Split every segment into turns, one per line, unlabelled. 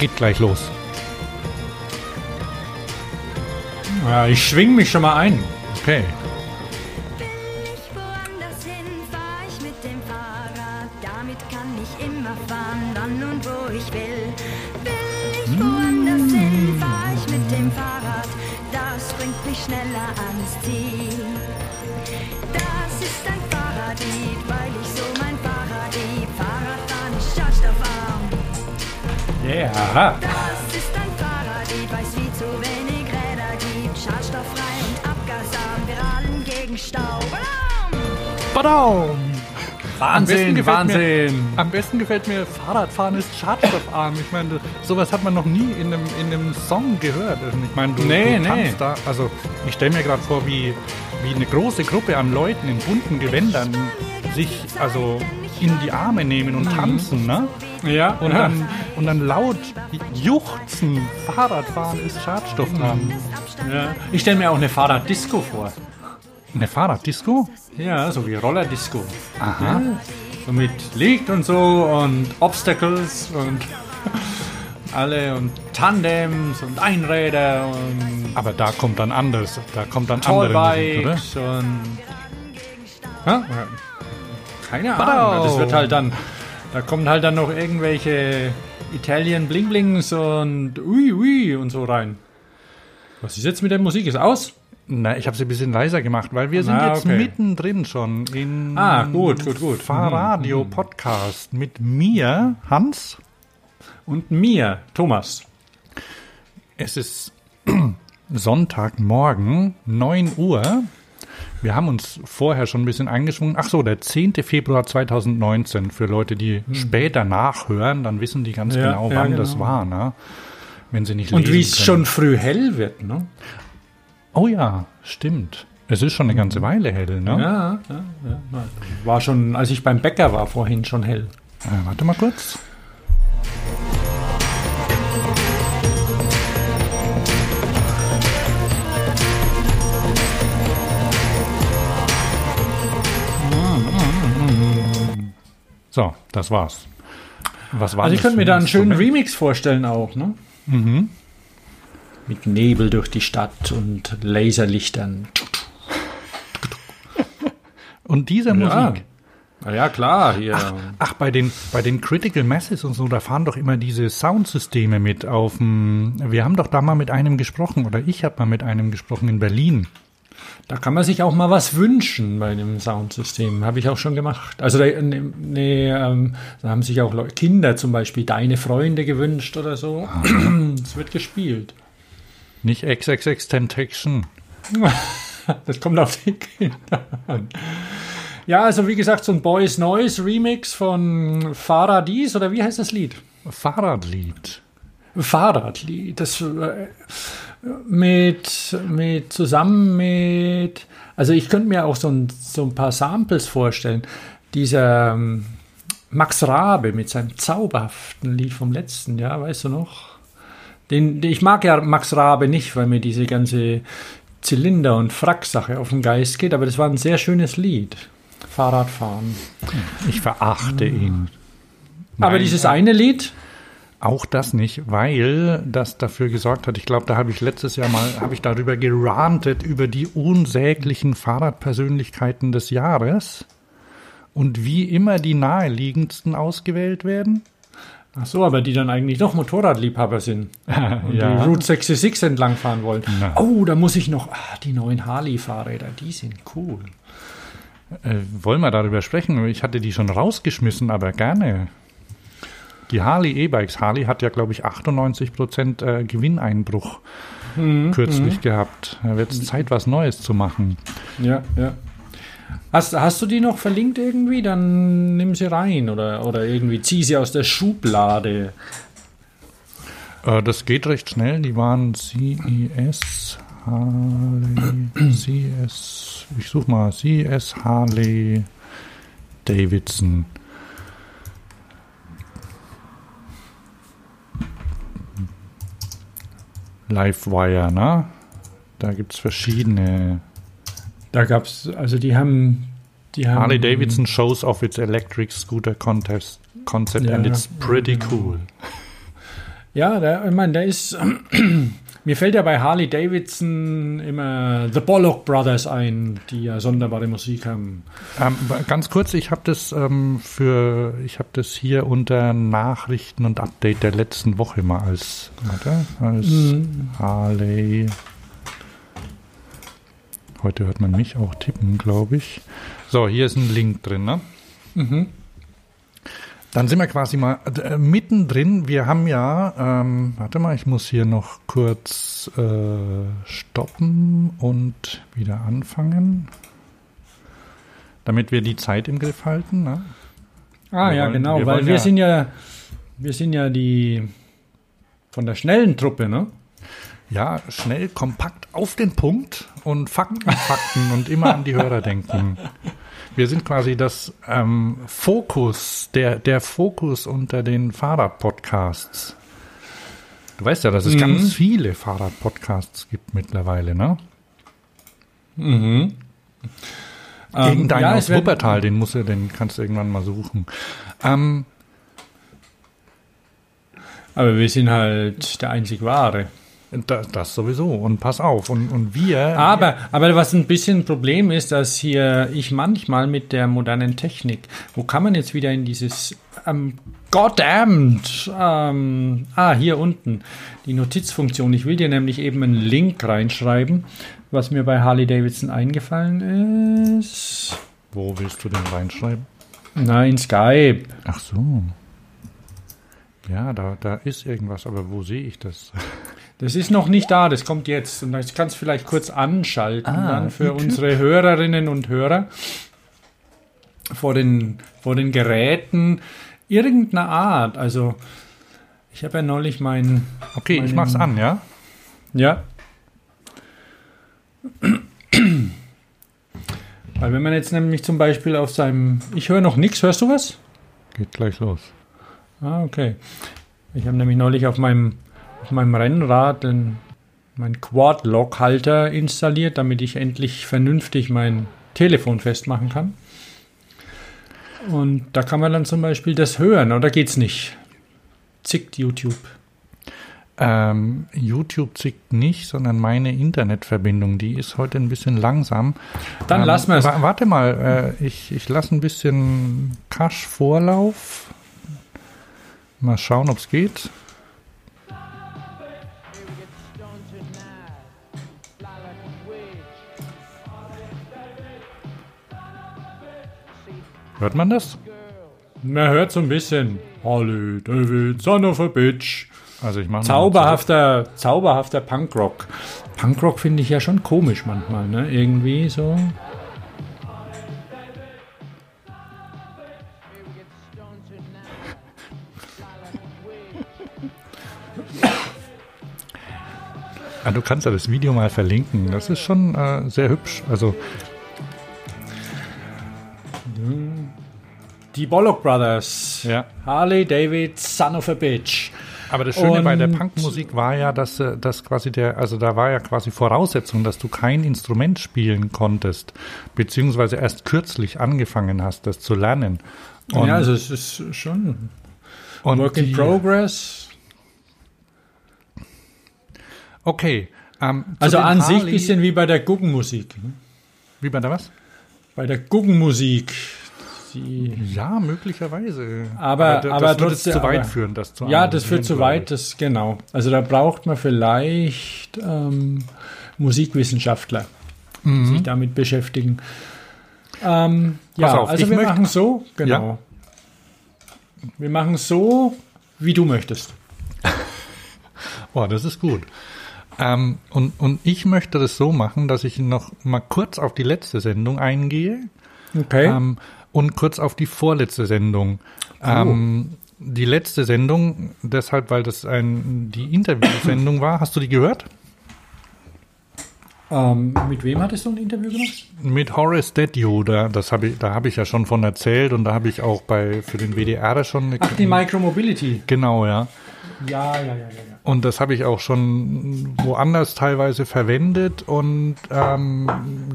geht gleich los.
Ja, ich schwing mich schon mal ein.
Okay.
Wahnsinn, Wahnsinn.
Mir, am besten gefällt mir, Fahrradfahren ist schadstoffarm. Ich meine, sowas hat man noch nie in einem, in einem Song gehört. Ich meine, du,
Nee,
du
nee.
da. Also, ich stelle mir gerade vor, wie, wie eine große Gruppe an Leuten in bunten Gewändern sich also in die Arme nehmen und tanzen, ne?
Ja,
Und dann, und dann laut juchzen. Fahrradfahren ist schadstoffarm.
ja. Ich stelle mir auch eine Fahrraddisco vor.
Eine Fahrraddisco?
Ja, so wie Rollerdisco.
Aha.
Ja, so mit Licht und so und Obstacles und alle und Tandems und Einräder und
Aber da kommt dann anders. Da kommt dann andere Musik, oder?
Und. Ja? Keine. Ahnung. Das wird halt dann. Da kommen halt dann noch irgendwelche Italian Bling Blings und Ui Ui und so rein. Was ist jetzt mit der Musik? Ist aus?
Na, ich habe sie ein bisschen leiser gemacht, weil wir sind
Ah,
jetzt
okay.
mittendrin schon in
Ah, gut, gut, gut.
Fahrradio Podcast mit mir, Hans.
Und mir, Thomas.
Es ist Sonntagmorgen, 9 Uhr. Wir haben uns vorher schon ein bisschen eingeschwungen. Ach so, der 10. Februar 2019. Für Leute, die später nachhören, dann wissen die ganz.
Ja,
genau,
ja,
wann das
genau.
war, ne? Wenn sie nicht
Und wie es schon früh hell wird, ne?
Oh ja, stimmt. Es ist schon eine ganze Weile hell, ne?
Ja, ja, ja. War schon, als ich beim Bäcker war, vorhin schon hell.
Äh, warte mal kurz. So, das war's. Was war
Also ich könnte mir da
ein
einen schönen? Remix vorstellen auch, ne? Mit Nebel durch die Stadt und Laserlichtern.
Und diese
Ja.
Musik.
Na ja, klar, hier.
Ach, bei den, bei den Critical Masses und so, da fahren doch immer diese Soundsysteme mit auf dem. Wir haben doch da mal mit einem gesprochen, oder ich habe mal mit einem gesprochen in Berlin.
Da kann man sich auch mal was wünschen bei dem Soundsystem. Habe ich auch schon gemacht. Also da, ne, ne, ähm, da haben sich auch Leute, Kinder zum Beispiel deine Freunde gewünscht oder so. Es wird gespielt.
Nicht XXX Tentation.
Das kommt auf die Kinder an. Ja, also wie gesagt, so ein Boys Noise Remix von Faradis oder wie heißt das Lied?
Fahrradlied.
Fahrradlied. Das äh, mit, mit zusammen mit. Also ich könnte mir auch so ein, so ein paar Samples vorstellen. Dieser ähm, Max Rabe mit seinem zauberhaften Lied vom letzten Jahr, weißt du noch? Den, ich mag ja Max Rabe nicht, weil mir diese ganze Zylinder- und Frack-Sache auf den Geist geht, aber das war ein sehr schönes Lied. Fahrradfahren.
Ich verachte ihn.
aber
Nein,
dieses eine Lied,
Auch das nicht, weil das dafür gesorgt hat, ich glaube, da habe ich letztes Jahr mal, habe ich darüber gerantet, über die unsäglichen Fahrradpersönlichkeiten des Jahres und wie immer die naheliegendsten ausgewählt werden.
Ach so, aber die dann eigentlich doch Motorradliebhaber sind. und
Ja.
die Route 66 entlangfahren wollen.
Na.
Oh, da muss ich noch, ah, die neuen Harley-Fahrräder, die sind cool.
Äh, wollen wir darüber sprechen? Ich hatte die schon rausgeschmissen, aber gerne. Die Harley E-Bikes. Harley hat ja, glaube ich, 98% äh, Gewinneinbruch kürzlich gehabt. Da wird es Zeit, was Neues zu machen.
Ja, ja. Hast, hast du die noch verlinkt irgendwie? Dann nimm sie rein oder, oder irgendwie zieh sie aus der Schublade.
Äh, das geht recht schnell. Die waren CES Harley, CS, ich such mal, CS Harley Davidson. Livewire, ne? Da gibt es verschiedene.
Da gab's, also die haben, die haben
Harley Davidson shows off its electric scooter contest concept
Ja,
and it's pretty
genau.
cool.
Ja, der, ich meine, der ist. mir fällt ja bei Harley Davidson immer The Bollock Brothers ein, die ja sonderbare Musik haben.
Ähm, ganz kurz, ich habe das ähm, für, ich habe das hier unter Nachrichten und Update der letzten Woche mal als, warte, als Harley. Heute hört man mich auch tippen, glaube ich. So, hier ist ein Link drin, ne? Dann sind wir quasi mal äh, mittendrin. Wir haben ja, ähm, warte mal, ich muss hier noch kurz äh, stoppen und wieder anfangen, damit wir die Zeit im Griff halten. Ne?
Ah
Wir
ja,
wollen-
genau,
wir
weil wir
ja-
sind ja, wir sind ja die von der schnellen Truppe, ne?
Ja, schnell, kompakt auf den Punkt und Fakten, Fakten und immer an die Hörer denken. Wir sind quasi das ähm, Fokus, der, der Fokus unter den Fahrradpodcasts. Du weißt ja, dass es ganz viele Fahrradpodcasts gibt mittlerweile, ne? Irgendeinen
ja,
aus
es werden-
Wuppertal, den musst du, den kannst du irgendwann mal suchen. Ähm,
Aber wir sind halt der einzig wahre.
Das, das sowieso. Und pass auf. Und, und wir.
Aber, aber was ein bisschen ein Problem ist, dass hier ich manchmal mit der modernen Technik, wo kann man jetzt wieder in dieses ähm, Goddamned, ähm, ah, hier unten, die Notizfunktion. Ich will dir nämlich eben einen Link reinschreiben, was mir bei Harley Davidson eingefallen ist.
Wo willst du den reinschreiben?
Na, in Skype.
Ach so. Ja, da, da ist irgendwas, aber wo sehe ich das?
Das ist noch nicht da, das kommt jetzt. Und das kannst du vielleicht kurz anschalten
Ah,
dann für
YouTube.
unsere Hörerinnen und Hörer vor den, vor den Geräten irgendeiner Art. Also ich habe ja neulich mein,
Okay, ich
Meinen-
mach's an, ja?
ja. Weil wenn man jetzt nämlich zum Beispiel auf seinem, ich höre noch nichts, hörst du was?
Geht gleich los.
Ah, okay. Ich habe nämlich neulich auf meinem, auf meinem Rennrad den, meinen Quad-Lock-Halter installiert, damit ich endlich vernünftig mein Telefon festmachen kann. Und da kann man dann zum Beispiel das hören, oder geht's nicht? Zickt YouTube.
Ähm, YouTube zickt nicht, sondern meine Internetverbindung, die ist heute ein bisschen langsam.
Dann
Ähm,
lassen wir es.
wa- Warte mal, äh, ich, ich lasse ein bisschen Cache-Vorlauf. Mal schauen, ob es geht. Hört man das?
Man hört so ein bisschen. Harley David, son of a bitch.
Also ich mache
Zauberhafter, zauberhafter Punkrock. Punkrock finde ich ja schon komisch manchmal, ne? Irgendwie so.
Ah, du kannst ja das Video mal verlinken. Das ist schon äh, sehr hübsch. Also
Die Bollock Brothers.
ja.
Harley David, son of a bitch.
Aber das Schöne bei der
Und-
Punkmusik war ja, dass, äh, dass quasi der, also da war ja quasi Voraussetzung, dass du kein Instrument spielen konntest, beziehungsweise erst kürzlich angefangen hast, das zu lernen. Und,
ja, also es ist schon
und
Work in
die-
Progress.
Okay. Ähm,
Also an sich ein
Harley-
bisschen wie bei der Guggenmusik. ne?
Wie bei der was?
Bei der Guggenmusik. Die,
Ja, möglicherweise.
Aber-
das
aber
würde
trotzdem-
zu weit
aber-
führen, das zu
ja, das führt zu weit, das genau. Also da braucht man vielleicht ähm, Musikwissenschaftler, die sich damit beschäftigen. Ähm, ja,
Mhm. Pass auf,
also wir
möchte-
machen so, genau. Wir machen so, wie du möchtest.
Oh, das ist gut. Ähm, und, und ich möchte das so machen, dass ich noch mal kurz auf die letzte Sendung eingehe.
Okay.
Ähm, und kurz auf die vorletzte Sendung. Ähm, die letzte Sendung, deshalb, weil das ein, die Interviewsendung war. Hast du die gehört?
Ähm, mit wem hattest du ein Interview gemacht?
Mit Horace Dedio, da, das hab ich, da habe ich ja schon von erzählt und da habe ich auch bei für den WDR schon eine,
Ach, die Micromobility.
Genau, ja.
Ja, ja, ja, ja. ja.
Und das habe ich auch schon woanders teilweise verwendet. Und ähm,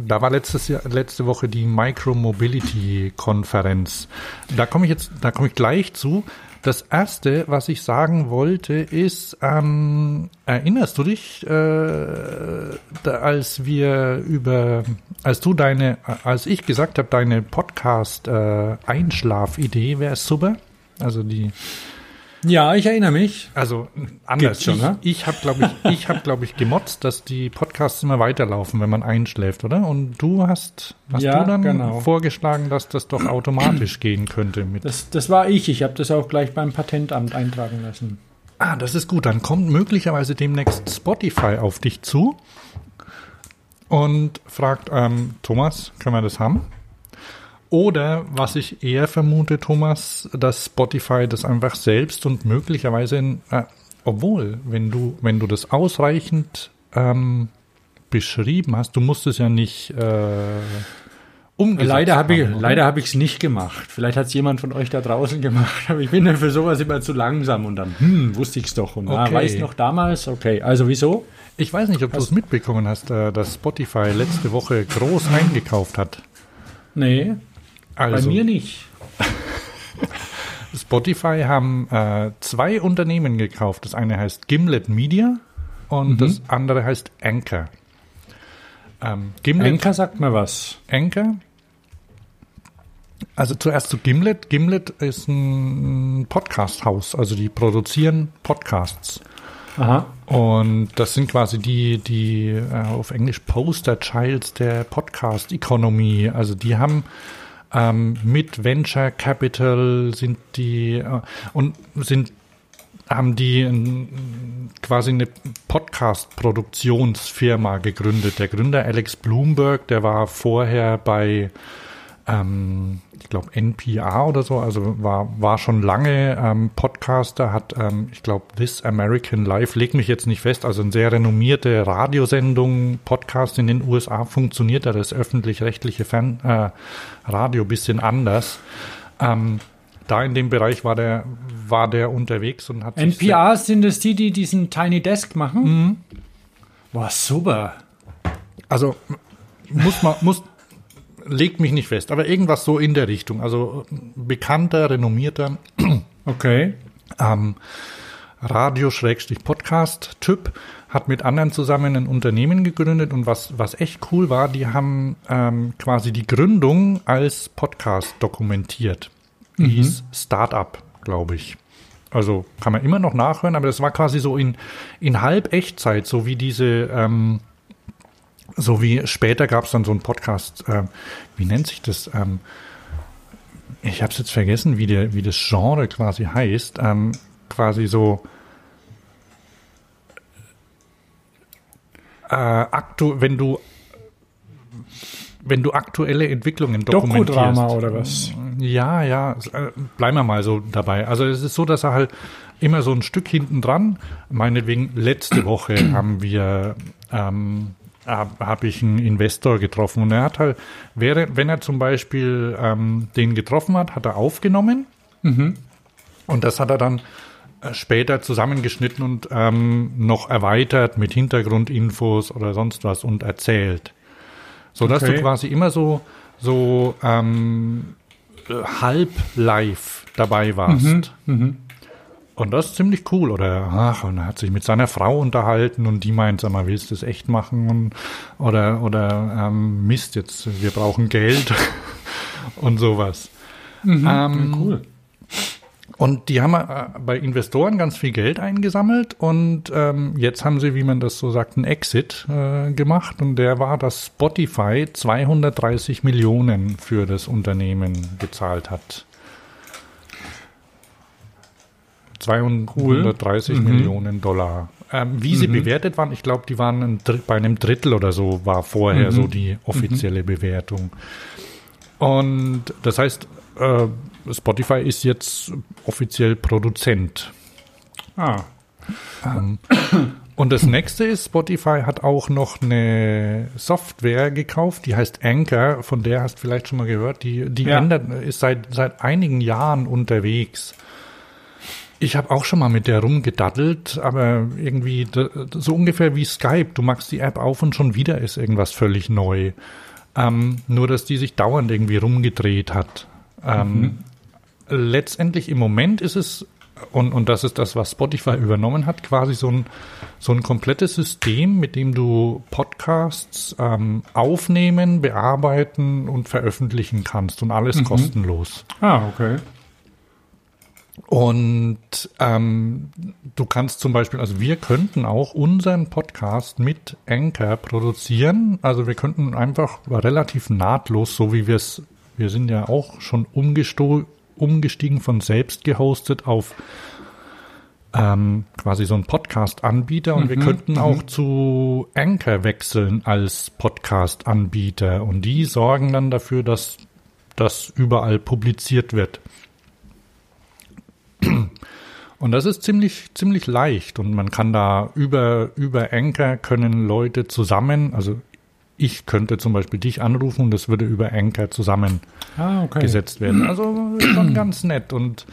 da war letztes Jahr, letzte Woche die Micro-Mobility-Konferenz. Da komme ich jetzt, da komme ich gleich zu. Das erste, was ich sagen wollte, ist, ähm, erinnerst du dich, äh, da, als wir über, als du deine, als ich gesagt habe, deine Podcast-Einschlaf-Idee wäre super? Also die,
Ja, ich erinnere mich.
also anders
schon,
ich,
ne?
ich habe, glaube ich, ich habe, glaube ich, gemotzt, dass die Podcasts immer weiterlaufen, wenn man einschläft, oder? Und du hast, hast
Ja,
du dann
genau.
vorgeschlagen, dass das doch automatisch gehen könnte mit
Das, das war ich. Ich habe das auch gleich beim Patentamt eintragen lassen.
Ah, das ist gut. Dann kommt möglicherweise demnächst Spotify auf dich zu und fragt, ähm, Thomas, können wir das haben? Oder was ich eher vermute, Thomas, dass Spotify das einfach selbst und möglicherweise, in, äh, obwohl, wenn du, wenn du das ausreichend ähm, beschrieben hast, du musst es ja nicht äh, umgesetzt
Leider habe ich
haben, oder?
leider habe ich es nicht gemacht. Vielleicht hat es jemand von euch da draußen gemacht, aber ich bin ja für sowas immer zu langsam und dann hm, wusste ich es doch und ah,
Okay.
weiß noch damals. Okay, also wieso?
Ich weiß nicht, ob du es mitbekommen hast, äh, dass Spotify letzte Woche groß eingekauft hat.
Nee,
Also,
bei mir nicht.
Spotify haben äh, zwei Unternehmen gekauft. Das eine heißt Gimlet Media und
Mhm.
das andere heißt Anchor. Ähm, Gimlet,
Enka sagt mir was.
Anchor. Also zuerst zu Gimlet. Gimlet ist ein Podcast-Haus, also die produzieren Podcasts.
Aha.
Und das sind quasi die, die äh, auf Englisch Poster Childs der Podcast-Economy. Also die haben ähm, mit Venture Capital sind die äh, und sind haben die ähm, quasi eine Podcast-Produktionsfirma gegründet. Der Gründer Alex Bloomberg, der war vorher bei ähm, ich glaube NPR oder so, also war, war schon lange ähm, Podcaster, hat, ähm, ich glaube, This American Life, leg mich jetzt nicht fest, also eine sehr renommierte Radiosendung, Podcast in den USA funktioniert da das öffentlich-rechtliche Fern äh, Radio bisschen anders. Ähm, da in dem Bereich war der, war der unterwegs und hat
NPR sind es die, die diesen Tiny Desk machen?
Mhm.
Boah, super.
Also muss man, muss, legt mich nicht fest, aber irgendwas so in der Richtung. Also bekannter, renommierter
Okay.
ähm, Radio-Podcast-Typ hat mit anderen zusammen ein Unternehmen gegründet und was, was echt cool war, die haben ähm, quasi die Gründung als Podcast dokumentiert. Hieß Startup, glaube ich. Also kann man immer noch nachhören, aber das war quasi so in, in Halb-Echtzeit, so wie diese, ähm, so wie später gab es dann so einen Podcast, ähm, wie nennt sich das? Ähm, ich habe es jetzt vergessen, wie, der, wie das Genre quasi heißt. Ähm, quasi so äh, aktu wenn du wenn du aktuelle Entwicklungen dokumentierst.
Dokudrama oder was?
Ja, ja, äh, bleiben wir mal so dabei. Also es ist so, dass er halt immer so ein Stück hinten dran, meinetwegen letzte Woche haben wir, ähm, habe hab ich einen Investor getroffen und er hat halt, wäre, wenn er zum Beispiel ähm, den getroffen hat, hat er aufgenommen und das hat er dann äh, später zusammengeschnitten und ähm, noch erweitert mit Hintergrundinfos oder sonst was und erzählt. So dass
Okay.
du quasi immer so, so ähm, äh, halb live dabei warst. Und das ist ziemlich cool. Oder ach, und er hat sich mit seiner Frau unterhalten und die meint, sag mal, willst du das echt machen? Und, oder oder ähm, Mist, jetzt, wir brauchen Geld und sowas. Ähm,
Cool.
und die haben äh, bei Investoren ganz viel Geld eingesammelt und ähm, jetzt haben sie, wie man das so sagt, einen Exit äh, gemacht und der war, dass Spotify 230 Millionen für das Unternehmen gezahlt hat. 230 Millionen Dollar. Ähm, wie sie bewertet waren, ich glaube, die waren ein bei einem Drittel oder so, war vorher so die offizielle Bewertung. Und das heißt, äh, Spotify ist jetzt offiziell Produzent.
Ah.
Und das nächste ist, Spotify hat auch noch eine Software gekauft, die heißt Anchor, von der hast du vielleicht schon mal gehört, die, die
Ja.
ändert, ist seit, seit einigen Jahren unterwegs. Ich habe auch schon mal mit der rumgedaddelt, aber irgendwie so ungefähr wie Skype. Du machst die App auf und schon wieder ist irgendwas völlig neu. Ähm, nur, dass die sich dauernd irgendwie rumgedreht hat. Ähm, Letztendlich im Moment ist es, und, und das ist das, was Spotify übernommen hat, quasi so ein, so ein komplettes System, mit dem du Podcasts ähm, aufnehmen, bearbeiten und veröffentlichen kannst und alles kostenlos.
Ah, okay.
Und ähm, du kannst zum Beispiel, also wir könnten auch unseren Podcast mit Anchor produzieren. Also wir könnten einfach relativ nahtlos, so wie wir es, wir sind ja auch schon umgesto umgestiegen von selbst gehostet auf ähm, quasi so ein Podcast-Anbieter und wir könnten auch zu Anchor wechseln als Podcast-Anbieter und die sorgen dann dafür, dass das überall publiziert wird. Und das ist ziemlich, ziemlich leicht und man kann da über, über Anchor können Leute zusammen, also ich könnte zum Beispiel dich anrufen und das würde über Anchor zusammen
Ah, okay.
gesetzt werden. Also schon ganz nett. Und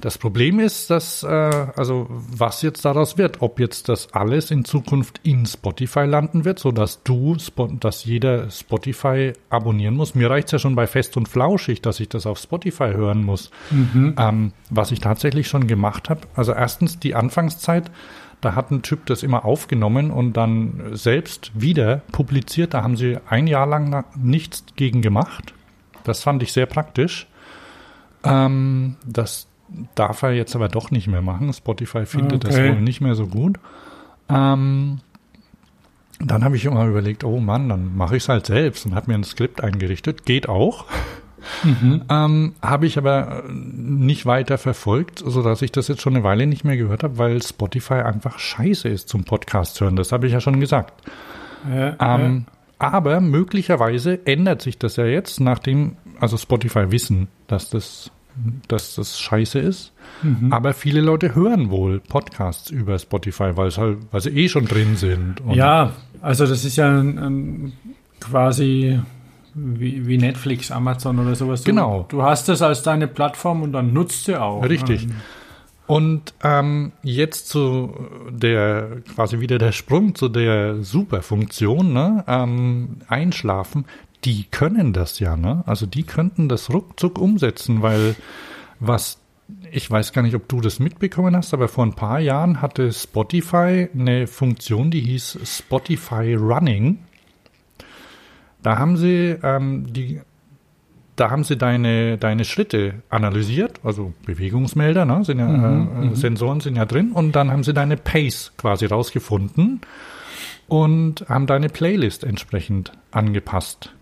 das Problem ist, dass, äh, also was jetzt daraus wird, ob jetzt das alles in Zukunft in Spotify landen wird, so dass du, dass jeder Spotify abonnieren muss. Mir reicht's ja schon bei Fest und Flauschig, dass ich das auf Spotify hören muss. Ähm, was ich tatsächlich schon gemacht habe. Also erstens die Anfangszeit. Da hat ein Typ das immer aufgenommen und dann selbst wieder publiziert. Da haben sie ein Jahr lang nichts gegen gemacht. Das fand ich sehr praktisch. Ähm, das darf er jetzt aber doch nicht mehr machen. Spotify findet das
Okay.
wohl nicht mehr so gut. Ähm, dann habe ich immer überlegt, oh Mann, dann mache ich es halt selbst und habe mir ein Skript eingerichtet. Geht auch. Ähm, habe ich aber äh, nicht weiter verfolgt, sodass ich das jetzt schon eine Weile nicht mehr gehört habe, weil Spotify einfach scheiße ist zum Podcast hören. Das habe ich ja schon gesagt.
Ja,
Ähm, Aber möglicherweise ändert sich das ja jetzt, nachdem, also Spotify wissen, dass das, dass das scheiße ist. Aber viele Leute hören wohl Podcasts über Spotify, weil es halt, weil sie eh schon drin sind.
Ja, also das ist ja ein, ein quasi wie, wie Netflix, Amazon oder sowas. Du,
Genau.
Du hast es als deine Plattform und dann nutzt sie auch.
Richtig.
Ne?
Und ähm, jetzt zu der quasi wieder der Sprung zu der Superfunktion, ne? Ähm, Einschlafen, die können das ja, ne? Also die könnten das ruckzuck umsetzen, weil was ich weiß gar nicht, ob du das mitbekommen hast, aber vor ein paar Jahren hatte Spotify eine Funktion, die hieß Spotify Running. Da haben sie ähm, die da haben sie deine, deine Schritte analysiert, also Bewegungsmelder, ne, sind ja, äh, Sensoren sind ja drin, und dann haben sie deine Pace quasi rausgefunden und haben deine Playlist entsprechend angepasst.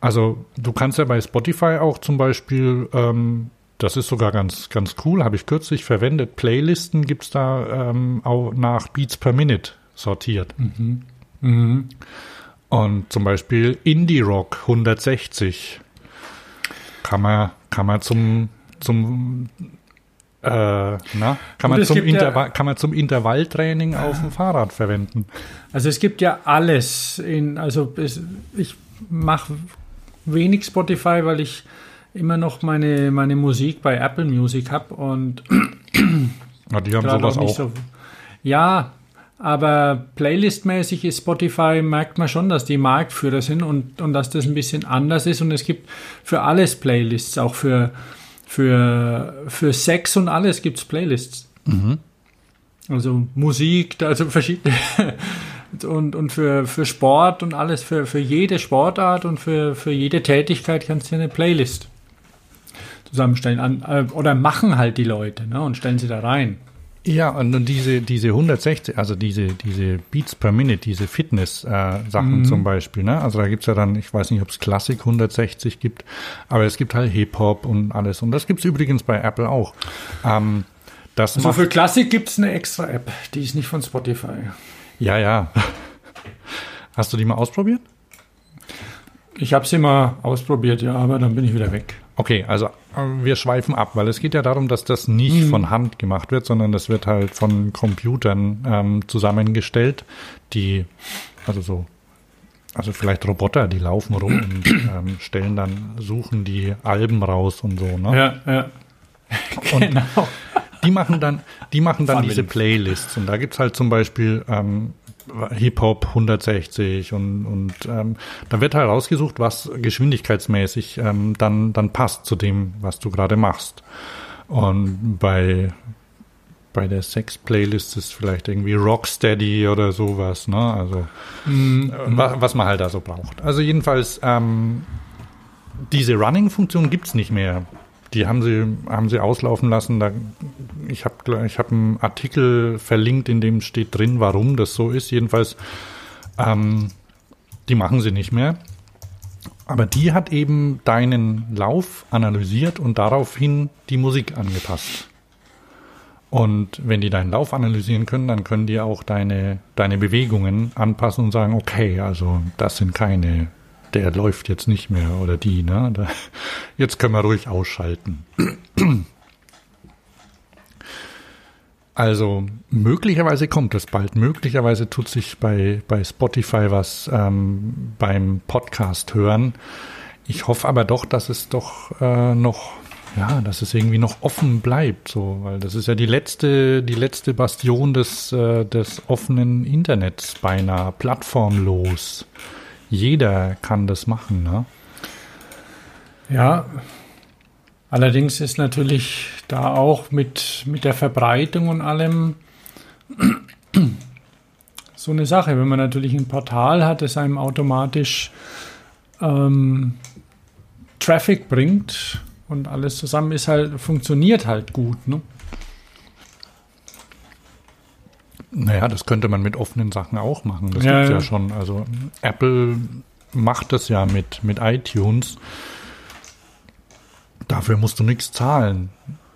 Also du kannst ja bei Spotify auch zum Beispiel, ähm, das ist sogar ganz, ganz cool, habe ich kürzlich verwendet, Playlisten gibt's da ähm, auch nach Beats per Minute sortiert. Und zum Beispiel Indie Rock 160 kann man, kann man zum, zum äh, na, kann, man
es
zum
gibt ja-
kann man zum Intervalltraining auf dem Fahrrad verwenden.
Also es gibt ja alles in, also es, ich mache wenig Spotify, weil ich immer noch meine, meine Musik bei Apple Music habe und
Ja, die haben sowas
auch
auch.
so. Ja, aber playlistmäßig ist Spotify, merkt man schon, dass die Marktführer sind und, und dass das ein bisschen anders ist. Und es gibt für alles Playlists, auch für, für, für Sex und alles gibt es Playlists. Also Musik, also verschiedene. Und, und für, für Sport und alles, für, für jede Sportart und für, für jede Tätigkeit kannst du eine Playlist zusammenstellen. An, äh, oder machen halt die Leute ne, und stellen sie da rein.
Ja, und diese, diese 160, also diese, diese Beats per Minute, diese Fitness-Sachen zum Beispiel, ne? Also da gibt's ja dann, ich weiß nicht, ob es Klassik 160 gibt, aber es gibt halt Hip-Hop und alles. Und das gibt's übrigens bei Apple auch. Ähm, das
So
macht,
für Klassik gibt es eine extra App, die ist nicht von Spotify.
Ja, ja. Hast du die mal ausprobiert?
Ich habe sie mal ausprobiert, ja, aber dann bin ich wieder weg.
Okay, also äh, wir schweifen ab, weil es geht ja darum, dass das nicht von Hand gemacht wird, sondern das wird halt von Computern ähm, zusammengestellt, die, also so, also vielleicht Roboter, die laufen rum und ähm, stellen dann, suchen die Alben raus und so, ne?
Ja, ja.
Und
Genau.
Die machen dann, die machen dann diese Playlists und da gibt's halt zum Beispiel ähm, Hip-Hop 160 und, und ähm, da wird halt rausgesucht, was geschwindigkeitsmäßig ähm, dann, dann passt zu dem, was du gerade machst. Und bei, bei der Sex-Playlist ist vielleicht irgendwie Rocksteady oder sowas, ne? Also
Mhm.
was, was man halt da so braucht. Also jedenfalls, ähm, diese Running-Funktion gibt's nicht mehr. Die haben sie, haben sie auslaufen lassen. Da, ich habe ich hab einen Artikel verlinkt, in dem steht drin, warum das so ist. Jedenfalls, ähm, die machen sie nicht mehr. Aber die hat eben deinen Lauf analysiert und daraufhin die Musik angepasst. Und wenn die deinen Lauf analysieren können, dann können die auch deine, deine Bewegungen anpassen und sagen, okay, also das sind keine, der läuft jetzt nicht mehr oder die, ne? Da, jetzt können wir ruhig ausschalten. Also möglicherweise kommt es bald. Möglicherweise tut sich bei, bei Spotify was ähm, beim Podcast hören. Ich hoffe aber doch, dass es doch äh, noch, ja, dass es irgendwie noch offen bleibt, so, weil das ist ja die letzte, die letzte Bastion des, äh, des offenen Internets beinahe, plattformlos. Jeder kann das machen, ne?
Ja, allerdings ist natürlich da auch mit, mit der Verbreitung und allem so eine Sache. Wenn man natürlich ein Portal hat, das einem automatisch ähm, Traffic bringt und alles zusammen ist halt, funktioniert halt gut. Ne?
Naja, das könnte man mit offenen Sachen auch machen. Das
Ja,
gibt's ja.
ja.
schon. Also Apple macht das ja mit, mit iTunes. Dafür musst du nichts zahlen.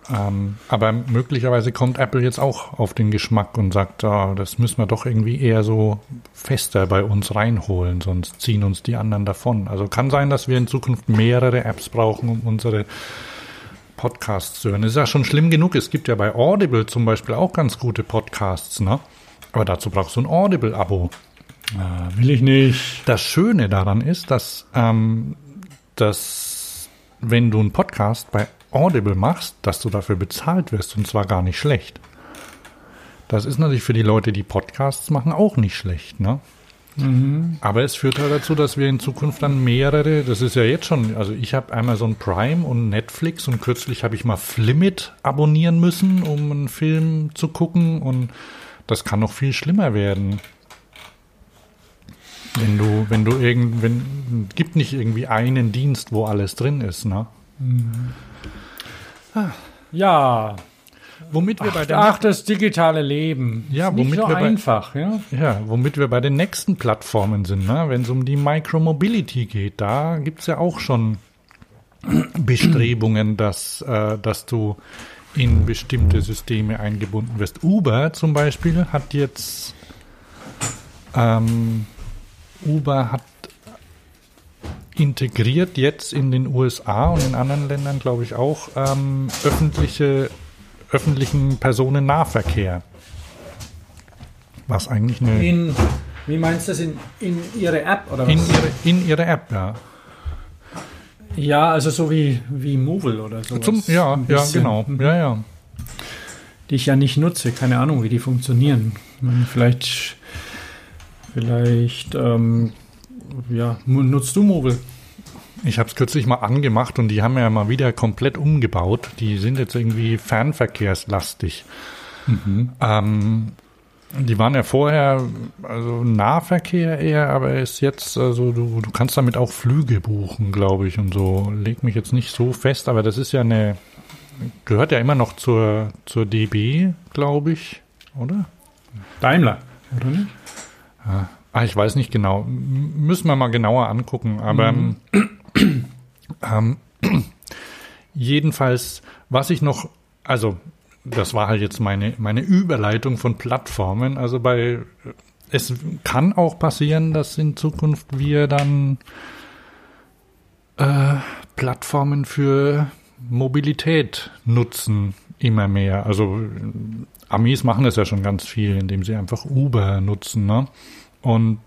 Ähm, aber möglicherweise kommt Apple jetzt auch auf den Geschmack und sagt, ah, das müssen wir doch irgendwie eher so fester bei uns reinholen, sonst ziehen uns die anderen davon. Also kann sein, dass wir in Zukunft mehrere Apps brauchen, um unsere Podcasts zu hören. Das ist ja schon schlimm genug. Es gibt ja bei Audible zum Beispiel auch ganz gute Podcasts, ne? Aber dazu brauchst du ein Audible-Abo.
Ah, will ich nicht.
Das Schöne daran ist, dass, ähm, dass wenn du einen Podcast bei Audible machst, dass du dafür bezahlt wirst und zwar gar nicht schlecht. Das ist natürlich für die Leute, die Podcasts machen, auch nicht schlecht, ne? Aber es führt halt dazu, dass wir in Zukunft dann mehrere, das ist ja jetzt schon, also ich habe Amazon Prime und Netflix und kürzlich habe ich mal Flimit abonnieren müssen, um einen Film zu gucken und das kann noch viel schlimmer werden. Wenn du, wenn du irgend, wenn, gibt nicht irgendwie einen Dienst, wo alles drin ist, ne?
Ja,
Womit wir bei
ach,
der
ach, das digitale Leben.
Ja,
ist
womit
so
wir bei-
einfach. Ja?
Ja, womit wir bei den nächsten Plattformen sind, ne? wenn es um die Micromobility geht, da gibt's ja auch schon Bestrebungen, dass, äh, dass du in bestimmte Systeme eingebunden wirst. Uber zum Beispiel hat jetzt ähm, Uber hat integriert jetzt in den USA und in anderen Ländern, glaube ich, auch ähm, öffentliche, öffentlichen Personennahverkehr. Was eigentlich eine
In, wie meinst du das, in, in ihre App oder
in
was?
ihre, in ihre App, ja.
Ja, also so wie, wie Movil oder so.
Ja, ja, genau. Ja, ja.
Die ich ja nicht nutze. Keine Ahnung, wie die funktionieren. Vielleicht, vielleicht, ähm, ja, nutzt du Movil?
Ich habe es kürzlich mal angemacht und die haben ja mal wieder komplett umgebaut. Die sind jetzt irgendwie fernverkehrslastig. Ähm, die waren ja vorher also Nahverkehr eher, aber ist jetzt also du, du kannst damit auch Flüge buchen, glaube ich und so. Leg mich jetzt nicht so fest, aber das ist ja eine gehört ja immer noch zur zur DB, glaube ich, oder?
Daimler, oder nicht?
Ah, ich weiß nicht genau. Müssen wir mal genauer angucken. Aber ähm, ähm, jedenfalls, was ich noch, also das war halt jetzt meine, meine Überleitung von Plattformen. Also bei, es kann auch passieren, dass in Zukunft wir dann äh, Plattformen für Mobilität nutzen, immer mehr. Also Amis machen das ja schon ganz viel, indem sie einfach Uber nutzen, ne? Und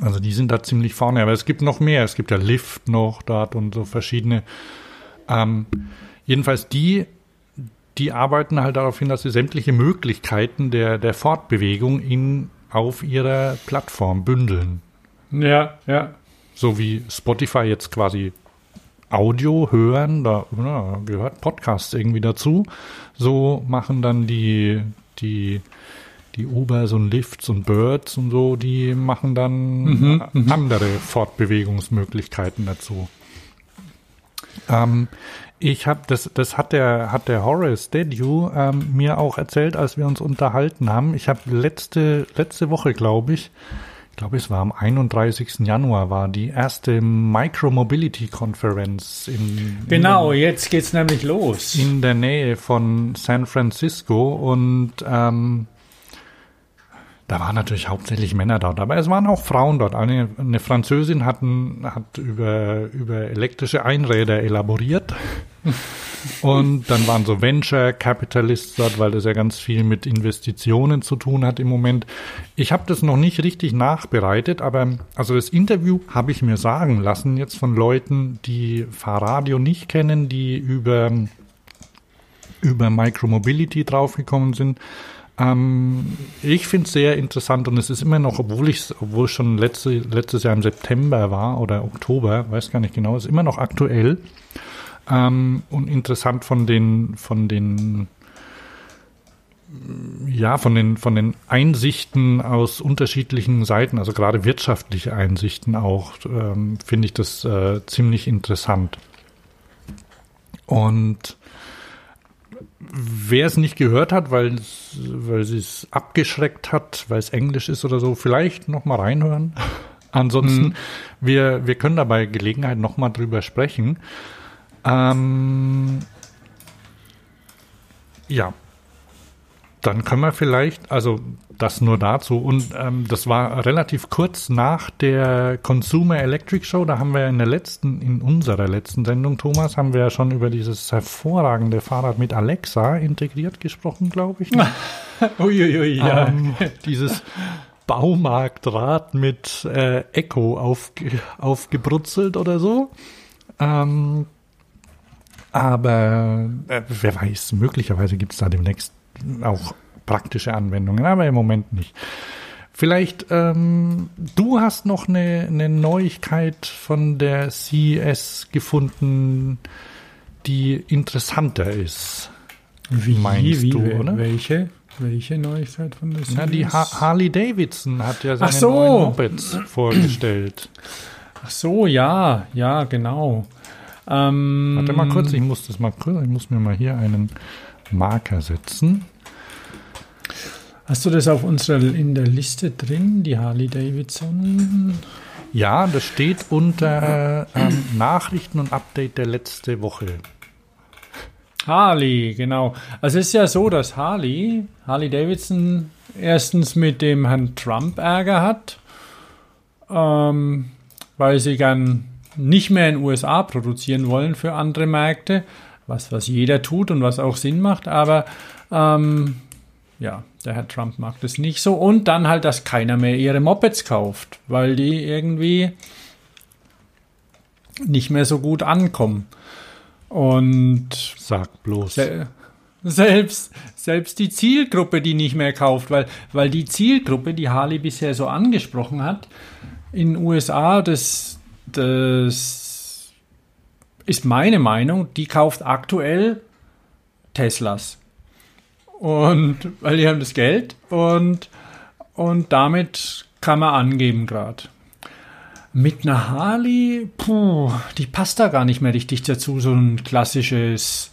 also die sind da ziemlich vorne, aber es gibt noch mehr. Es gibt ja Lyft noch dort und so verschiedene. Ähm, jedenfalls die, die arbeiten halt darauf hin, dass sie sämtliche Möglichkeiten der, der Fortbewegung in, auf ihrer Plattform bündeln.
Ja, ja.
So wie Spotify jetzt quasi Audio hören, da ja, gehört Podcasts irgendwie dazu. So machen dann die, die, die Ubers und Lifts und Birds und so, die machen dann
Mhm,
äh, andere Fortbewegungsmöglichkeiten dazu. Ähm, ich habe das, das hat der hat der Horace Dedew ähm, mir auch erzählt, als wir uns unterhalten haben. Ich habe letzte letzte Woche, glaube ich, ich glaube, es war am 31. Januar war die erste Micromobility Konferenz in
Genau, jetzt geht's nämlich los.
in der Nähe von San Francisco und ähm, da waren natürlich hauptsächlich Männer dort, aber es waren auch Frauen dort. Eine, eine Französin hat, hat über, über elektrische Einräder elaboriert. Und dann waren so Venture Capitalists dort, weil das ja ganz viel mit Investitionen zu tun hat im Moment. Ich habe das noch nicht richtig nachbereitet, aber also das Interview habe ich mir sagen lassen jetzt von Leuten, die Fahrradio nicht kennen, die über über Micromobility draufgekommen sind. Ähm, ich finde es sehr interessant und es ist immer noch, obwohl ich obwohl es schon letzte, letztes Jahr im September war oder Oktober, weiß gar nicht genau, ist immer noch aktuell ähm, und interessant von den von den ja, von den, von den Einsichten aus unterschiedlichen Seiten, also gerade wirtschaftliche Einsichten auch, ähm, finde ich das äh, ziemlich interessant. Und wer es nicht gehört hat, weil sie es abgeschreckt hat, weil es Englisch ist oder so, vielleicht noch mal reinhören. Ansonsten, wir, wir können da bei Gelegenheit noch mal drüber sprechen. Ähm, ja, dann können wir vielleicht, also das nur dazu. Und ähm, das war relativ kurz nach der Consumer Electric Show. Da haben wir in der letzten, in unserer letzten Sendung, Thomas, haben wir ja schon über dieses hervorragende Fahrrad mit Alexa integriert gesprochen, glaube ich. ne?
Uiuiui, ja.
ähm, dieses Baumarktrad mit äh, Echo aufge aufgebrutzelt oder so. Ähm, aber äh, wer weiß, möglicherweise gibt es da demnächst auch praktische Anwendungen, aber im Moment nicht. Vielleicht, ähm, du hast noch eine, eine Neuigkeit von der CES gefunden, die interessanter ist.
Wie,
meinst
wie,
du, oder?
Welche? Welche Neuigkeit von der
Na, die
CES?
ha Harley Davidson hat ja seine
so.
neuen Mopeds vorgestellt.
Ach so, ja, ja, genau. Ähm,
Warte mal kurz, ich muss das mal kurz, ich muss mir mal hier einen Marker setzen.
Hast du das auf unserer in der Liste drin, die Harley Davidson?
Ja, das steht unter ähm, Nachrichten und Update der letzte Woche.
Harley, genau. Also es ist ja so, dass Harley, Harley Davidson erstens mit dem Herrn Trump Ärger hat, ähm, weil sie gern nicht mehr in den USA produzieren wollen für andere Märkte, was, was jeder tut und was auch Sinn macht, aber ähm, ja, der Herr Trump mag das nicht so. Und dann halt, dass keiner mehr ihre Mopeds kauft, weil die irgendwie nicht mehr so gut ankommen. Und
Sag bloß.
Se- Selbst, selbst die Zielgruppe, die nicht mehr kauft, weil, weil die Zielgruppe, die Harley bisher so angesprochen hat, in den USA, das, das ist meine Meinung, die kauft aktuell Teslas. Und weil die haben das Geld und, und damit kann man angeben gerade. Mit einer Harley, puh, die passt da gar nicht mehr richtig dazu, so ein klassisches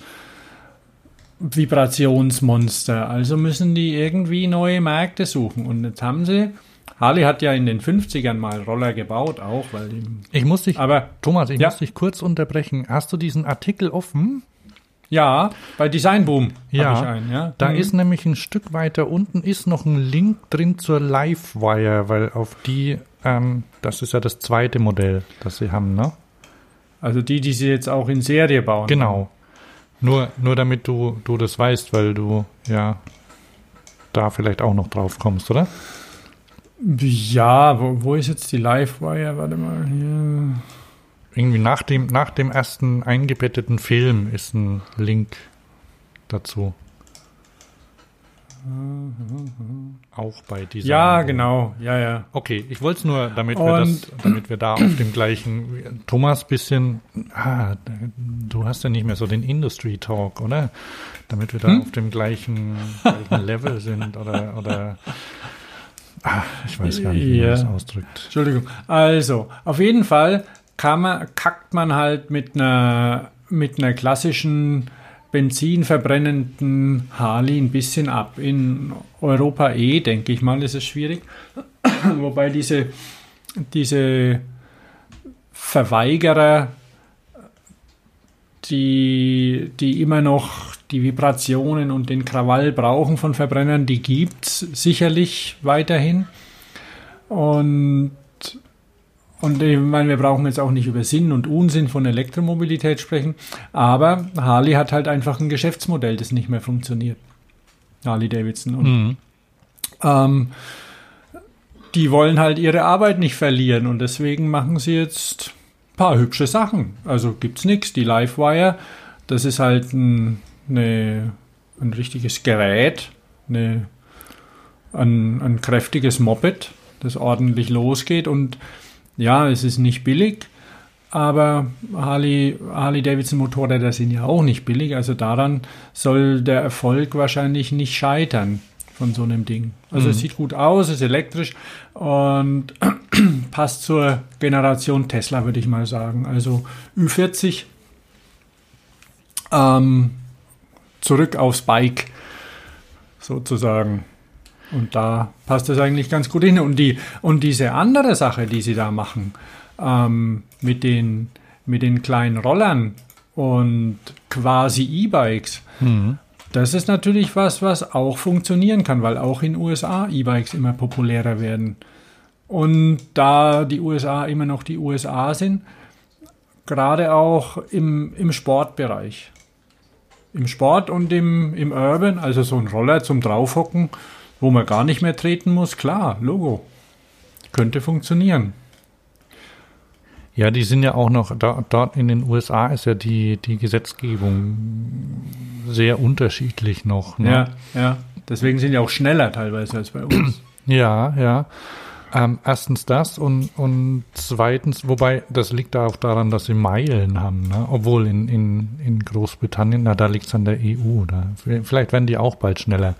Vibrationsmonster. Also müssen die irgendwie neue Märkte suchen. Und jetzt haben sie, Harley hat ja in den 50ern mal Roller gebaut, auch, weil die,
Ich muss dich,
aber
Thomas, ich
Ja.
muss dich kurz unterbrechen. Hast du diesen Artikel offen?
Ja, bei Design Boom
Ja,
habe ich einen, ja.
Da
Mhm.
ist nämlich ein Stück weiter unten ist noch ein Link drin zur Livewire, weil auf die, ähm, das ist ja das zweite Modell, das sie haben, ne?
also die, die sie jetzt auch in Serie bauen.
Genau. Nur, nur damit du, du das weißt, weil du ja da vielleicht auch noch drauf kommst, oder?
Ja, wo, wo ist jetzt die Livewire? Warte mal hier.
Irgendwie nach dem, nach dem ersten eingebetteten Film ist ein Link dazu. Auch bei dieser.
Ja, genau. Ja, ja.
Okay, ich wollte es nur, damit wir das, damit wir da auf dem gleichen Thomas bisschen, ah, du hast ja nicht mehr so den Industry Talk, oder? Damit wir da
Hm?
auf dem gleichen, gleichen Level sind oder oder ah, ich weiß gar nicht, wie man
Ja.
das ausdrückt.
Entschuldigung. Also, auf jeden Fall man, kackt man halt mit einer, mit einer klassischen benzinverbrennenden Harley ein bisschen ab. In Europa eh, denke ich mal, ist es schwierig. Wobei diese, diese Verweigerer, die, die immer noch die Vibrationen und den Krawall brauchen von Verbrennern, die gibt es sicherlich weiterhin. Und, und ich meine, wir brauchen jetzt auch nicht über Sinn und Unsinn von Elektromobilität sprechen, aber Harley hat halt einfach ein Geschäftsmodell, das nicht mehr funktioniert. Harley Davidson. Und
Mhm.
ähm, die wollen halt ihre Arbeit nicht verlieren und deswegen machen sie jetzt ein paar hübsche Sachen. Also gibt's nichts. Die Livewire, das ist halt ein, eine, ein richtiges Gerät, eine, ein, ein kräftiges Moped, das ordentlich losgeht und ja, es ist nicht billig, aber Harley, Harley Davidson Motorräder sind ja auch nicht billig, also daran soll der Erfolg wahrscheinlich nicht scheitern von so einem Ding. Also es sieht gut aus, ist elektrisch und passt zur Generation Tesla, würde ich mal sagen. Also Ü40 ähm, zurück aufs Bike sozusagen. Und da passt das eigentlich ganz gut hin. Und, die, und diese andere Sache, die sie da machen, ähm, mit, den, mit den kleinen Rollern und quasi E-Bikes,
Mhm.
das ist natürlich was, was auch funktionieren kann, weil auch in USA E-Bikes immer populärer werden. Und da die USA immer noch die USA sind, gerade auch im, im Sportbereich. Im Sport und im, im Urban, also so ein Roller zum Draufhocken, wo man gar nicht mehr treten muss, klar, Logo. Könnte funktionieren.
Ja, die sind ja auch noch, da, dort in den USA ist ja die, die Gesetzgebung sehr unterschiedlich noch. Ne?
Ja, ja. Deswegen sind die auch schneller teilweise als bei uns.
Ja, ja. Ähm, erstens das und, und zweitens, wobei das liegt da auch daran, dass sie Meilen haben, ne? obwohl in, in, in Großbritannien, na da liegt es an der EU, da, vielleicht werden die auch bald schneller.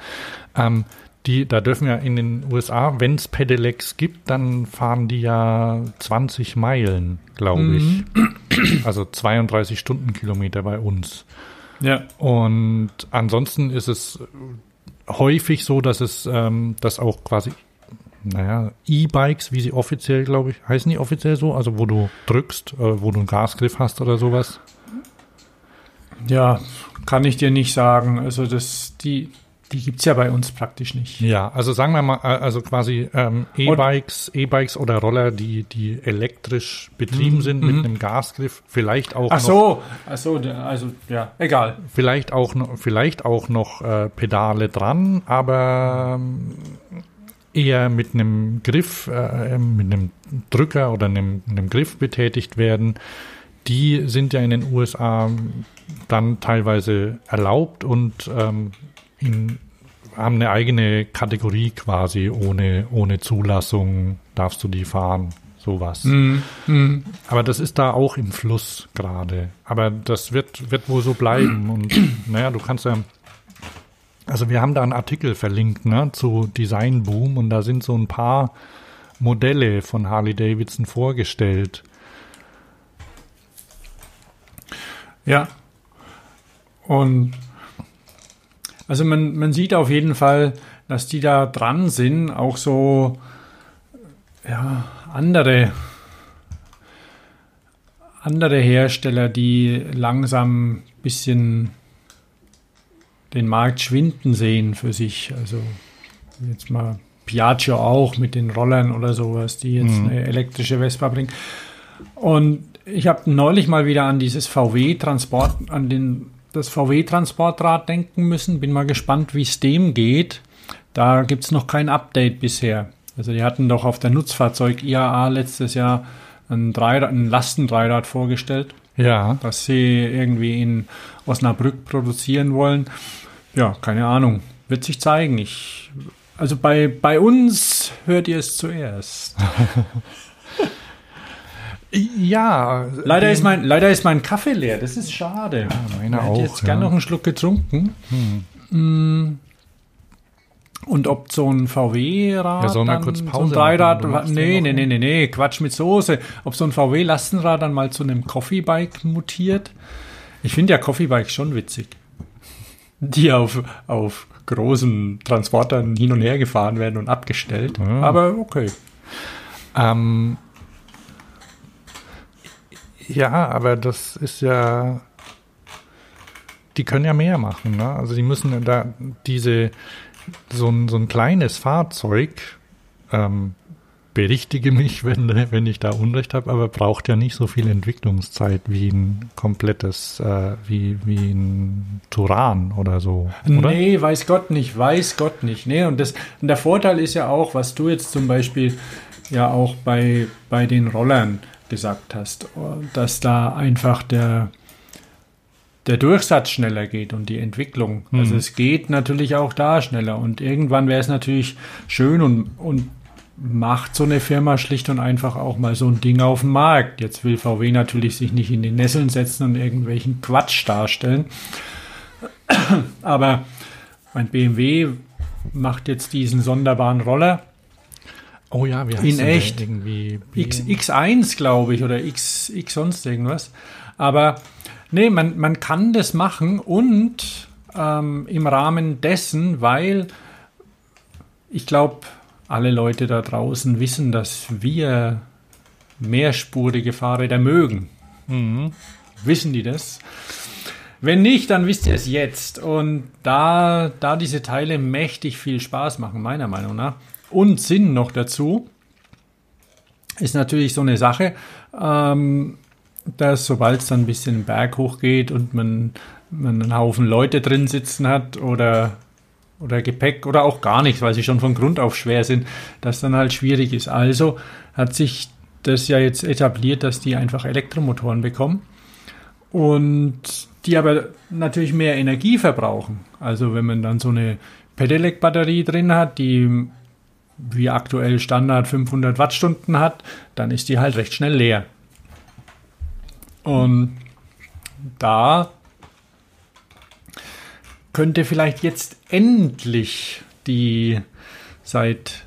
Ähm, die, da dürfen ja in den USA, wenn es Pedelecs gibt, dann fahren die ja 20 Meilen, glaube ich. Also 32 Stundenkilometer bei uns.
Ja.
Und ansonsten ist es häufig so, dass es, ähm, dass auch quasi, naja, E-Bikes, wie sie offiziell, glaube ich, heißen die offiziell so, also wo du drückst, äh, wo du einen Gasgriff hast oder sowas.
Ja, kann ich dir nicht sagen. Also das, die, die gibt es ja bei uns praktisch nicht.
Ja, also sagen wir mal, äh, also quasi ähm, E-Bikes, E-Bikes oder Roller, die, die elektrisch betrieben sind mit einem Gasgriff, vielleicht auch
Ach
noch
so, ach so, also ja, egal.
vielleicht auch noch, vielleicht auch noch äh, Pedale dran, aber ähm, eher mit einem Griff, äh, mit einem Drücker oder einem, einem Griff betätigt werden. Die sind ja in den USA dann teilweise erlaubt und ähm, in, haben eine eigene Kategorie quasi ohne, ohne Zulassung darfst du die fahren, sowas.
Mhm.
Aber das ist da auch im Fluss gerade. Aber das wird, wird wohl so bleiben. Und naja, du kannst ja. Also wir haben da einen Artikel verlinkt, ne, zu Design Boom und da sind so ein paar Modelle von Harley Davidson vorgestellt.
Ja. Und also man, man sieht auf jeden Fall, dass die da dran sind, auch so ja, andere, andere Hersteller, die langsam ein bisschen den Markt schwinden sehen für sich. Also jetzt mal Piaggio auch mit den Rollern oder sowas, die jetzt
Mhm.
eine elektrische Vespa bringen. Und ich habe neulich mal wieder an dieses VW-Transport, an den, das VW-Transportrad denken müssen. Bin mal gespannt, wie es dem geht. Da gibt es noch kein Update bisher. Also die hatten doch auf der Nutzfahrzeug IAA letztes Jahr ein, Dreirad, ein Lastendreirad vorgestellt,
Ja.
das sie irgendwie in Osnabrück produzieren wollen. Ja, keine Ahnung. Wird sich zeigen. Ich, also bei, bei uns hört ihr es zuerst.
Ja.
Leider ist, mein, leider ist mein Kaffee leer. Das ist schade.
meiner
ich hätte
auch,
jetzt gern
ja.
noch einen Schluck getrunken. Mm. Und ob so ein VW-Rad,
Ja, sollen wir kurz
so ein
Pause
Dreirad,
machen?
Nee,
ja
nee, nee, nee, nee, Quatsch mit Soße. Ob so ein VW-Lastenrad dann mal zu einem Coffee-Bike mutiert. Ich finde ja Coffee-Bikes schon witzig. Die auf, auf großen Transportern hin und her gefahren werden und abgestellt.
Ja.
Aber okay.
Ähm, ja, aber das ist ja. Die können ja mehr machen, ne? Also die müssen da diese so ein, so ein kleines Fahrzeug, ähm, berichtige mich, wenn, wenn ich da Unrecht habe, aber braucht ja nicht so viel Entwicklungszeit wie ein komplettes, äh, wie, wie ein Turan oder so. Oder?
Nee, weiß Gott nicht, weiß Gott nicht. Nee, und, das, und der Vorteil ist ja auch, was du jetzt zum Beispiel ja auch bei, bei den Rollern gesagt hast, dass da einfach der, der Durchsatz schneller geht und die Entwicklung. Also es geht natürlich auch da schneller. Und irgendwann wäre es natürlich schön und, und macht so eine Firma schlicht und einfach auch mal so ein Ding auf den Markt. Jetzt will VW natürlich sich nicht in die Nesseln setzen und irgendwelchen Quatsch darstellen. Aber mein BMW macht jetzt diesen sonderbaren Roller.
Oh ja, wie heißt
In
denn der
echt.
Irgendwie
X, X1, glaube ich, oder X, X sonst irgendwas. Aber nee, man, man kann das machen und ähm, im Rahmen dessen, weil ich glaube, alle Leute da draußen wissen, dass wir mehrspurige Fahrräder mögen.
Mhm.
Wissen die das? Wenn nicht, dann wisst ihr es jetzt. Und da, da diese Teile mächtig viel Spaß machen, meiner Meinung nach, und Sinn noch dazu, ist natürlich so eine Sache, ähm, dass sobald es dann ein bisschen den Berg hochgeht und man, man einen Haufen Leute drin sitzen hat oder, oder Gepäck oder auch gar nichts, weil sie schon von Grund auf schwer sind, das dann halt schwierig ist. Also hat sich das ja jetzt etabliert, dass die einfach Elektromotoren bekommen und die aber natürlich mehr Energie verbrauchen. Also wenn man dann so eine Pedelec-Batterie drin hat, die wie aktuell Standard 500 Wattstunden hat, dann ist die halt recht schnell leer. Und da könnte vielleicht jetzt endlich die seit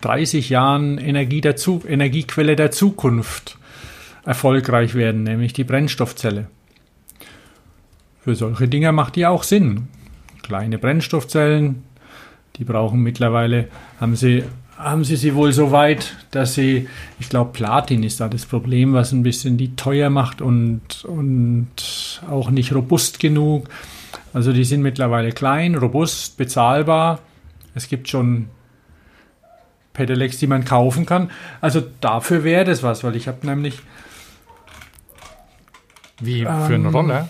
30 Jahren Energie der Zu Energiequelle der Zukunft erfolgreich werden, nämlich die Brennstoffzelle. Für solche Dinge macht die auch Sinn. Kleine Brennstoffzellen, die brauchen mittlerweile, haben sie, haben sie sie wohl so weit, dass sie, ich glaube, Platin ist da das Problem, was ein bisschen die teuer macht und, und auch nicht robust genug. Also die sind mittlerweile klein, robust, bezahlbar. Es gibt schon Pedelecs, die man kaufen kann. Also dafür wäre das was, weil ich habe nämlich
Wie für einen
Ähm,
Roller?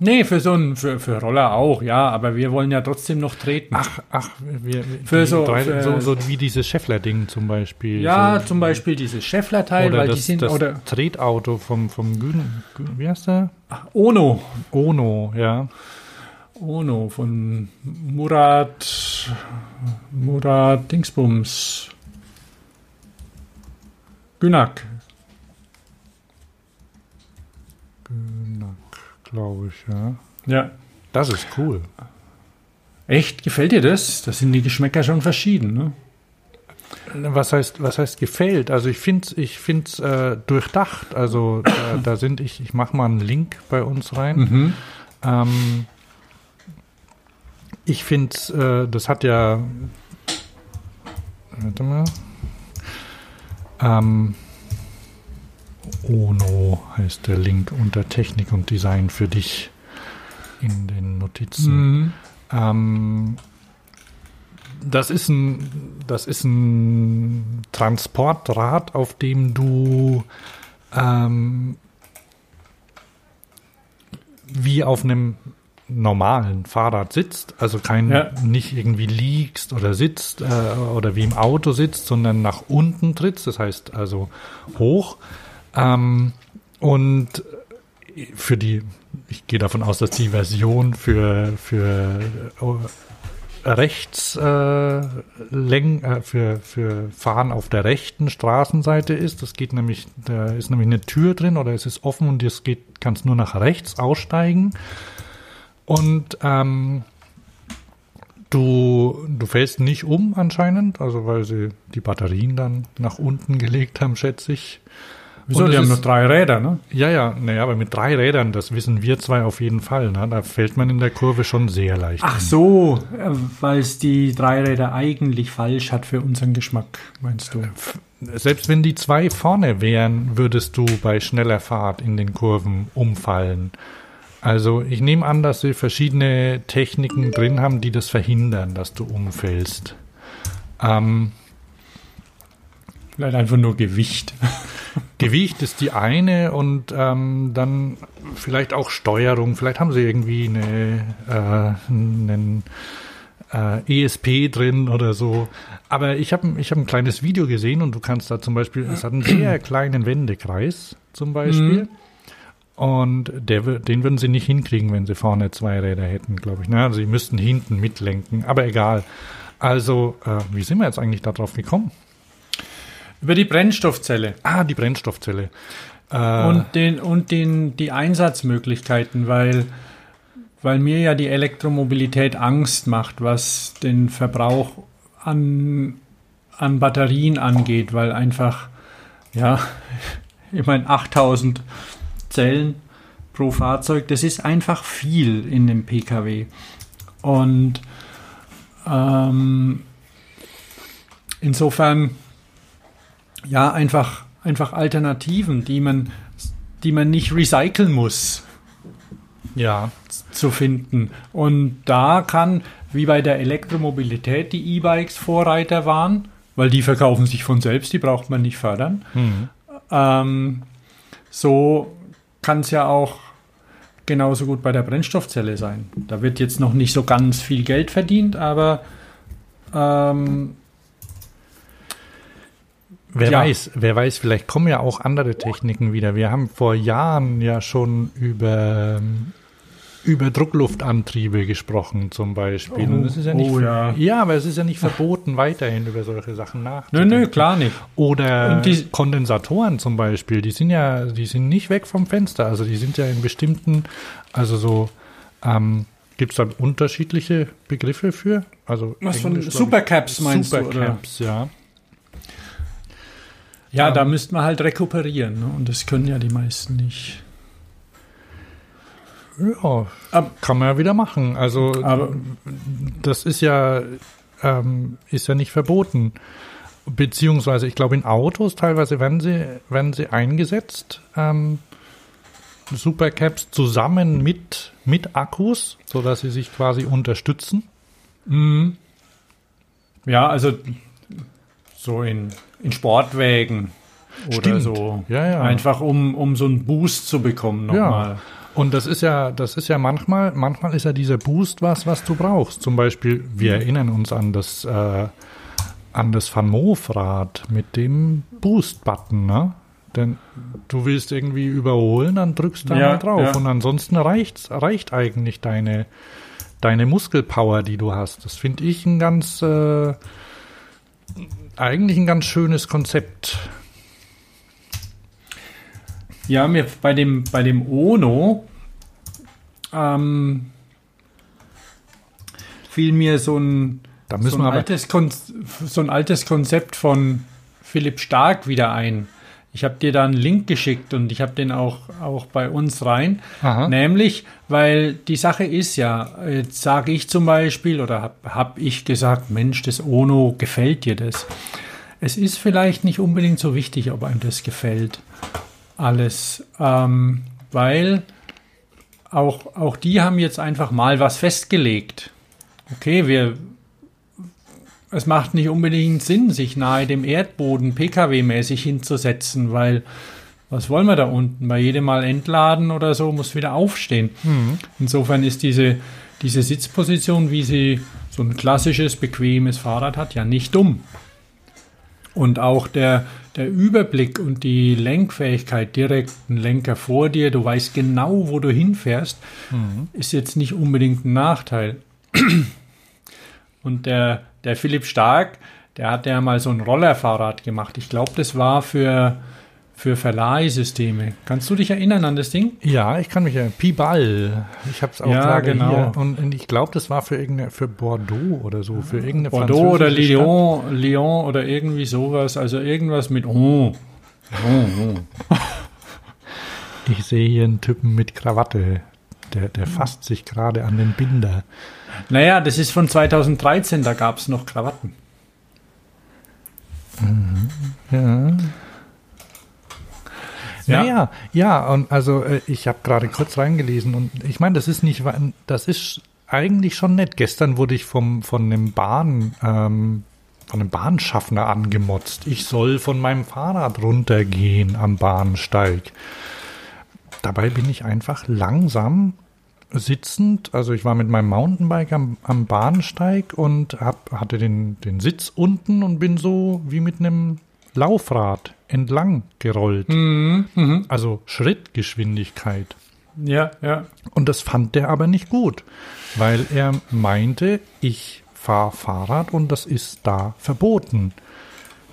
Nee, für so einen, für, für Roller auch, ja, aber wir wollen ja trotzdem noch treten.
Ach, ach, wir,
Für so-
drei,
für-
so, so wie dieses Scheffler-Ding zum Beispiel.
ja,
so,
zum Beispiel dieses Scheffler-Teil, weil
das,
die sind,
das
oder
Tretauto vom, vom Gün, Gün, wie heißt der?
Ono,
Ono, ja.
Ono von Murat, Murat Dingsbums, Günak.
Glaube ich, ja.
Ja.
Das ist cool.
Echt? Gefällt dir das? Das sind die Geschmäcker schon verschieden, ne?
Was heißt, was heißt gefällt? Also ich finde es ich find's, äh, durchdacht. Also da, da sind ich, ich mache mal einen Link bei uns rein.
Mhm.
Ähm, ich finde, äh, das hat ja. Warte mal. Ähm, Ono heißt der Link unter Technik und Design für dich in den Notizen.
Mhm.
Ähm, das ist ein, das ist ein Transportrad, auf dem du ähm, wie auf einem normalen Fahrrad sitzt, also kein
Ja.
nicht irgendwie liegst oder sitzt äh, oder wie im Auto sitzt, sondern nach unten trittst, das heißt also hoch. Ähm, und für die, ich gehe davon aus, dass die Version für, für äh, rechts äh, Läng, äh, für, für Fahren auf der rechten Straßenseite ist. Das geht nämlich, da ist nämlich eine Tür drin oder es ist offen und es geht, kannst nur nach rechts aussteigen. Und ähm, du, du fällst nicht um anscheinend, also weil sie die Batterien dann nach unten gelegt haben, schätze ich.
Wieso?
Und
Die haben nur drei Räder, ne?
Ja, ja, naja, aber mit drei Rädern, das wissen wir zwei auf jeden Fall. Ne? Da fällt man in der Kurve schon sehr leicht.
Ach so, weil es die drei Räder eigentlich falsch hat für unseren Geschmack, meinst du?
Selbst wenn die zwei vorne wären, würdest du bei schneller Fahrt in den Kurven umfallen. Also ich nehme an, dass sie verschiedene Techniken drin haben, die das verhindern, dass du umfällst. Ähm,
Vielleicht einfach nur Gewicht.
Gewicht ist die eine und ähm, dann vielleicht auch Steuerung. Vielleicht haben sie irgendwie eine, äh, einen äh, ESP drin oder so. Aber ich habe ich hab ein kleines Video gesehen und du kannst da zum Beispiel, es hat einen sehr kleinen Wendekreis zum Beispiel. Und der, den würden sie nicht hinkriegen, wenn sie vorne zwei Räder hätten, glaube ich. Na, also sie müssten hinten mitlenken, aber egal. Also, äh, wie sind wir jetzt eigentlich darauf gekommen?
Über die Brennstoffzelle
Ah, die Brennstoffzelle. Äh,
und, den, und den, die Einsatzmöglichkeiten, weil, weil mir ja die Elektromobilität Angst macht, was den Verbrauch an, an Batterien angeht, weil einfach, ja, ich meine, 8000 Zellen pro Fahrzeug, das ist einfach viel in dem Pkw. Und ähm, insofern, ja, einfach, einfach Alternativen, die man, die man nicht recyceln muss,
ja,
zu finden. Und da kann, wie bei der Elektromobilität, die E-Bikes Vorreiter waren, weil die verkaufen sich von selbst, die braucht man nicht fördern.
hm.
Ähm, so kann es ja auch genauso gut bei der Brennstoffzelle sein. Da wird jetzt noch nicht so ganz viel Geld verdient, aber ähm,
Wer
Ja.
weiß, wer weiß, vielleicht kommen ja auch andere Techniken wieder. Wir haben vor Jahren ja schon über, über Druckluftantriebe gesprochen, zum Beispiel.
Oh,
Und es ist ja nicht,
oh ja.
ja, aber es ist ja nicht verboten, weiterhin über solche Sachen
nö,
nachzudenken.
nö, klar nicht.
Oder
die-
Kondensatoren zum Beispiel, die sind ja, die sind nicht weg vom Fenster. Also die sind ja in bestimmten, also so, ähm, gibt es da unterschiedliche Begriffe für? Also
Was von
Englisch, ich.
Supercaps meinst du, oder?
Supercaps, ja.
Ja,
Ähm.
da müsste man halt rekuperieren. Ne? Und das können ja die meisten nicht.
Ja,
Ab-
kann man ja wieder machen. Also
Aber-
das ist ja ähm, ist ja nicht verboten. Beziehungsweise, ich glaube, in Autos teilweise werden sie, werden sie eingesetzt, ähm, Supercaps zusammen mit, mit Akkus, sodass sie sich quasi unterstützen.
Mhm. Ja, also so in, in Sportwägen oder
Stimmt.
so.
Ja, ja.
Einfach um, um so einen Boost zu bekommen nochmal.
Ja. Und das ist ja, das ist ja manchmal, manchmal ist ja dieser Boost was, was du brauchst. Zum Beispiel, wir erinnern uns an das, äh, an das Van Moof-Rad mit dem Boost-Button, ne? Denn du willst irgendwie überholen, dann drückst du da
Ja,
mal drauf.
ja.
Und ansonsten reicht's, reicht eigentlich deine, deine Muskelpower, die du hast. Das finde ich ein ganz, äh, eigentlich ein ganz schönes Konzept.
Ja, mir bei dem, bei dem Ono ähm, fiel mir so ein, so, ein altes Kon so ein altes Konzept von Philipp Stark wieder ein. Ich habe dir da einen Link geschickt und ich habe den auch, auch bei uns rein.
Aha.
Nämlich, weil die Sache ist ja, jetzt sage ich zum Beispiel oder habe hab ich gesagt, Mensch, das Ono, gefällt dir das? Es ist vielleicht nicht unbedingt so wichtig, ob einem das gefällt. Alles. Ähm, weil auch, auch die haben jetzt einfach mal was festgelegt. Okay, wir. Es macht nicht unbedingt Sinn, sich nahe dem Erdboden Pkw-mäßig hinzusetzen, weil was wollen wir da unten? Bei jedem Mal entladen oder so muss wieder aufstehen.
Mhm.
Insofern ist diese, diese Sitzposition, wie sie so ein klassisches, bequemes Fahrrad hat, ja nicht dumm. Und auch der, der Überblick und die Lenkfähigkeit, direkt ein Lenker vor dir, du weißt genau, wo du hinfährst, ist jetzt nicht unbedingt ein Nachteil. Und der, der Philipp Stark, der hat ja mal so ein Rollerfahrrad gemacht. Ich glaube, das war für, für Verleihsysteme. Kannst du dich erinnern an das Ding?
Ja, ich kann mich ja. Pi-Ball. Ich habe es auch
Ja,
gerade
genau.
hier. Und, ich glaube, das war für irgendeine, für Bordeaux oder so, für irgendeine
Bordeaux oder
französische Stadt.
Lyon, Lyon oder irgendwie sowas. Also irgendwas mit oh. Oh, oh.
Ich sehe hier einen Typen mit Krawatte. Der, der fasst sich gerade an den Binder.
Naja, das ist von 2013, da gab es noch Krawatten.
Ja.
Ja.
Naja, ja, und also äh, ich habe gerade kurz reingelesen und ich meine, das ist nicht, das ist eigentlich schon nett. Gestern wurde ich vom, von einem Bahn, ähm, von einem Bahnschaffner angemotzt. Ich soll von meinem Fahrrad runtergehen am Bahnsteig. Dabei bin ich einfach langsam sitzend, also ich war mit meinem Mountainbike am, am Bahnsteig und hab, hatte den, den Sitz unten und bin so wie mit einem Laufrad entlang gerollt. Also Schrittgeschwindigkeit.
Ja, ja.
Und das fand der aber nicht gut, weil er meinte, ich fahre Fahrrad und das ist da verboten.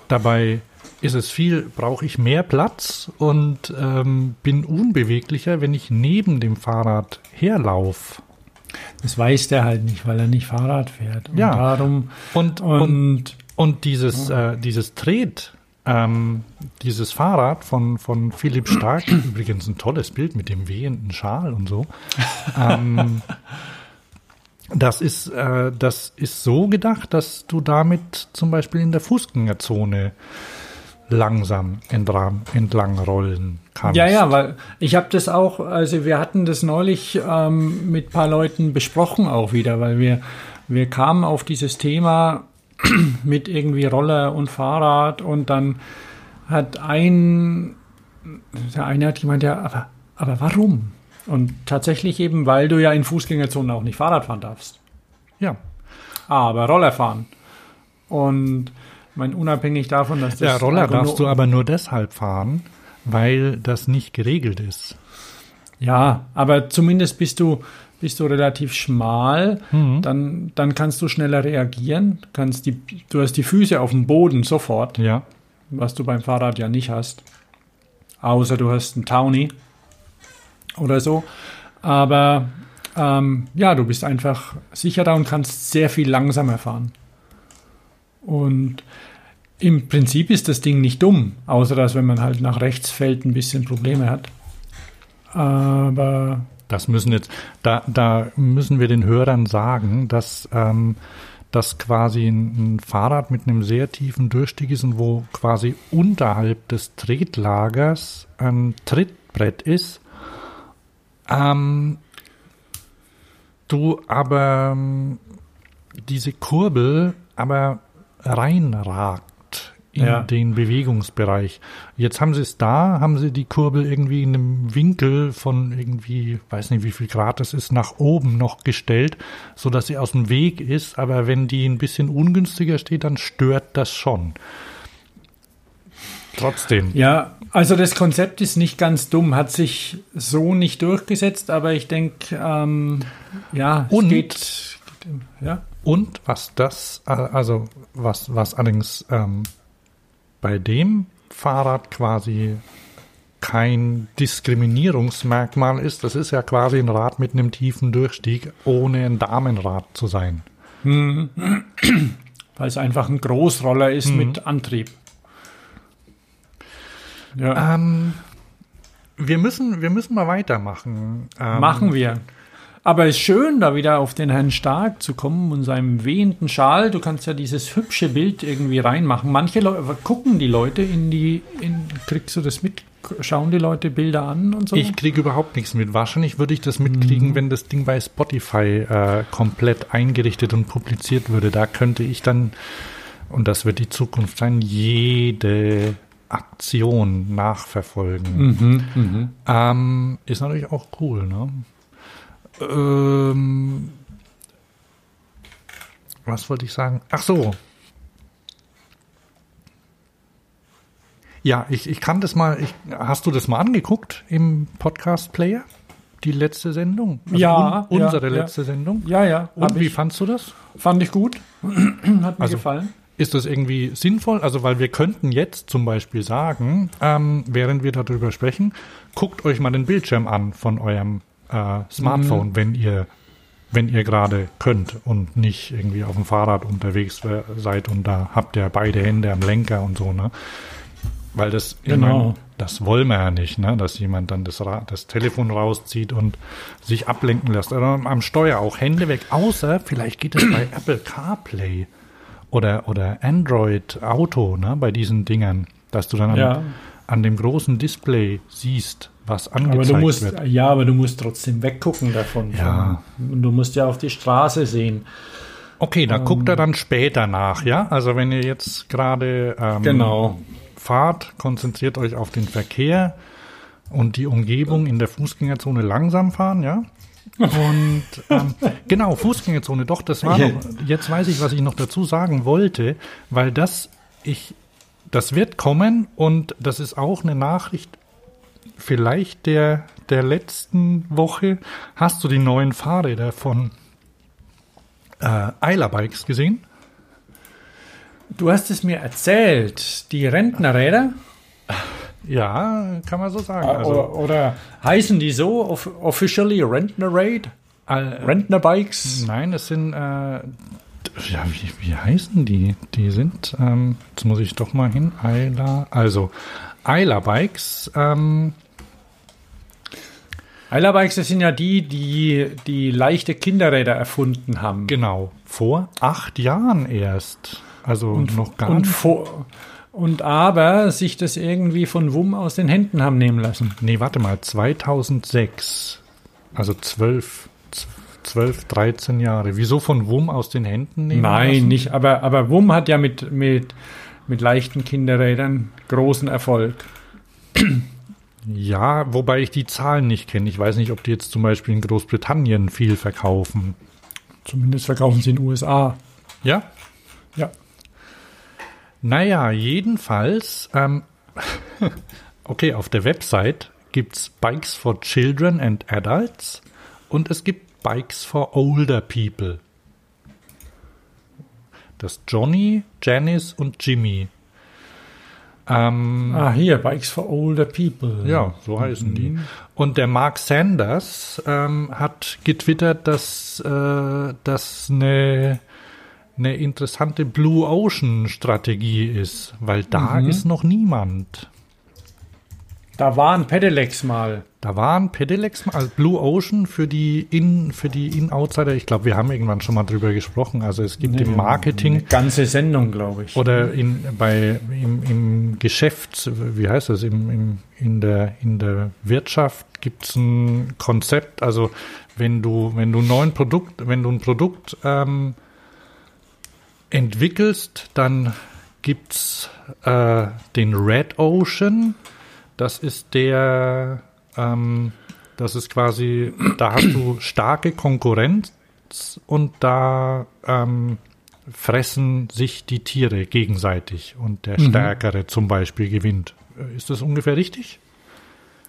Dabei ist es viel, brauche ich mehr Platz und ähm, bin unbeweglicher, wenn ich neben dem Fahrrad herlaufe.
Das weiß der halt nicht, weil er nicht Fahrrad fährt. Und
Ja.
darum.
Und, und,
Und
und dieses, äh, dieses Tret, ähm, dieses Fahrrad von, von Philipp Stark, übrigens ein tolles Bild mit dem wehenden Schal und so, ähm, das ist, äh, das ist so gedacht, dass du damit zum Beispiel in der Fußgängerzone langsam entlang, rollen kannst.
Ja, ja, weil ich habe das auch, also wir hatten das neulich ähm, mit ein paar Leuten besprochen auch wieder, weil wir, wir kamen auf dieses Thema mit irgendwie Roller und Fahrrad und dann hat ein, der eine hat gemeint, ja, aber, aber warum? Und tatsächlich eben, weil du ja in Fußgängerzonen auch nicht Fahrrad fahren darfst,
Ja,
aber Roller fahren. Und mein unabhängig davon, dass das
ja Roller darfst du aber nur deshalb fahren, weil das nicht geregelt ist.
Ja, aber zumindest bist du, bist du relativ schmal,
Mhm.
dann, dann kannst du schneller reagieren, kannst die, du hast die Füße auf dem Boden sofort,
Ja.
was du beim Fahrrad ja nicht hast. Außer du hast einen Townie oder so. Aber ähm, ja, du bist einfach sicherer und kannst sehr viel langsamer fahren. Und im Prinzip ist das Ding nicht dumm, außer dass wenn man halt nach rechts fällt, ein bisschen Probleme hat. Aber
Das müssen jetzt, da, da müssen wir den Hörern sagen, dass ähm, das quasi ein, ein Fahrrad mit einem sehr tiefen Durchstieg ist und wo quasi unterhalb des Tretlagers ein Trittbrett ist. Ähm, du aber ähm, diese Kurbel aber reinragt in
Ja.
den Bewegungsbereich. Jetzt haben sie es da, haben sie die Kurbel irgendwie in einem Winkel von irgendwie, weiß nicht wie viel Grad das ist, nach oben noch gestellt, so dass sie aus dem Weg ist. Aber wenn die ein bisschen ungünstiger steht, dann stört das schon. Trotzdem.
Ja, also das Konzept ist nicht ganz dumm, hat sich so nicht durchgesetzt, aber ich denke, ähm, ja,
Und?
es geht, geht, ja,
Und was das, äh, also was, was allerdings ähm, bei dem Fahrrad quasi kein Diskriminierungsmerkmal ist, das ist ja quasi ein Rad mit einem tiefen Durchstieg, ohne ein Damenrad zu sein.
weil es einfach ein Großroller ist
Mhm.
mit Antrieb. Ja,
Ähm, wir müssen, wir müssen mal weitermachen. Ähm,
machen wir. Aber es ist schön, da wieder auf den Herrn Stark zu kommen und seinem wehenden Schal. Du kannst ja dieses hübsche Bild irgendwie reinmachen. Manche Leute gucken die Leute in die, in, kriegst du das mit? Schauen die Leute Bilder an und so?
Ich kriege überhaupt nichts mit. Wahrscheinlich würde ich das mitkriegen, wenn das Ding bei Spotify äh, komplett eingerichtet und publiziert würde. Da könnte ich dann, und das wird die Zukunft sein, jede Aktion nachverfolgen.
Mhm, mhm.
Ähm, ist natürlich auch cool, ne? Ähm, was wollte ich sagen? Ach so. Ja, ich, ich kann das mal. Ich, hast du das mal angeguckt im Podcast-Player? Die letzte Sendung? Also
Ja,
un,
ja,
unsere
ja.
letzte Sendung?
Ja, ja.
Und wie
ich.
fandst du das?
Fand ich gut. Hat mir
Also-
gefallen.
Ist das irgendwie sinnvoll? Also, weil wir könnten jetzt zum Beispiel sagen, ähm, während wir darüber sprechen, guckt euch mal den Bildschirm an von eurem äh, Smartphone, wenn ihr wenn ihr gerade könnt und nicht irgendwie auf dem Fahrrad unterwegs we- seid und da habt ihr beide Hände am Lenker und so, ne? Weil das,
Genau.
mein, das wollen wir ja nicht, ne? Dass jemand dann das, Ra das Telefon rauszieht und sich ablenken lässt. Oder am Steuer auch Hände weg, außer vielleicht geht es bei Apple CarPlay oder, oder Android Auto, ne? Bei diesen Dingern, dass du dann
Ja.
an dem großen Display siehst, was angezeigt
Aber musst,
wird.
ja, aber du musst trotzdem weggucken davon.
Ja.
Und du musst ja auf die Straße sehen.
Okay, da guckt er dann später nach, ja? Also wenn ihr jetzt gerade ähm,
Genau.
fahrt, konzentriert euch auf den Verkehr und die Umgebung in der Fußgängerzone langsam fahren, ja? Und ähm, genau, Fußgängerzone, doch, das war noch, jetzt weiß ich, was ich noch dazu sagen wollte, weil das, ich, das wird kommen und das ist auch eine Nachricht vielleicht der, der letzten Woche. Hast du die neuen Fahrräder von äh, Eiler Bikes gesehen?
Du hast es mir erzählt. Die Rentnerräder?
Ja, kann man so sagen.
oder,
Also,
oder heißen die so off officially Rentnerraid?
äh,
Rentnerbikes?
nein, es sind, äh, ja, wie, wie heißen die? Die sind, ähm, jetzt muss ich doch mal hin, Eiler, also Eiler Bikes, ähm,
Eilerbikes, das sind ja die, die die leichte Kinderräder erfunden haben.
genau, vor acht Jahren erst. Also noch gar
und,
nicht.
vor, und aber sich das irgendwie von WUM aus den Händen haben nehmen lassen.
Nee, warte mal, 2006. Also zwölf, zwölf, 13 Jahre. Wieso von WUM aus den Händen nehmen
Nein,
lassen?
nicht. Aber, aber WUM hat ja mit, mit, mit leichten Kinderrädern großen Erfolg.
Ja, wobei ich die Zahlen nicht kenne. Ich weiß nicht, ob die jetzt zum Beispiel in Großbritannien viel verkaufen.
Zumindest verkaufen sie in den USA.
Ja?
Ja.
Naja, jedenfalls, ähm, okay, auf der Website gibt's Bikes for Children and Adults und es gibt Bikes for Older People. Das Johnny, Janice und Jimmy. Ähm,
Ah, hier, Bikes for Older People.
Ja, so heißen die. Und der Mark Sanders ähm, hat getwittert, dass äh, das eine, eine interessante Blue Ocean Strategie ist, weil da ist noch niemand.
Da waren Pedelecs mal.
Da waren Pedelecs, also Blue Ocean für die In, für die In-Outsider. Ich glaube, wir haben irgendwann schon mal drüber gesprochen. Also es gibt im Marketing
ganze Sendung, glaube ich.
Oder in, bei, im, im Geschäft, wie heißt das, im, im, in, der, in der Wirtschaft gibt es ein Konzept, also wenn du, wenn du ein neuen Produkt, wenn du ein Produkt ähm, entwickelst, dann gibt's äh, den Red Ocean, das ist der, ähm, das ist quasi, da hast du starke Konkurrenz und da ähm, fressen sich die Tiere gegenseitig und der Stärkere zum Beispiel gewinnt. Äh, Ist das ungefähr richtig?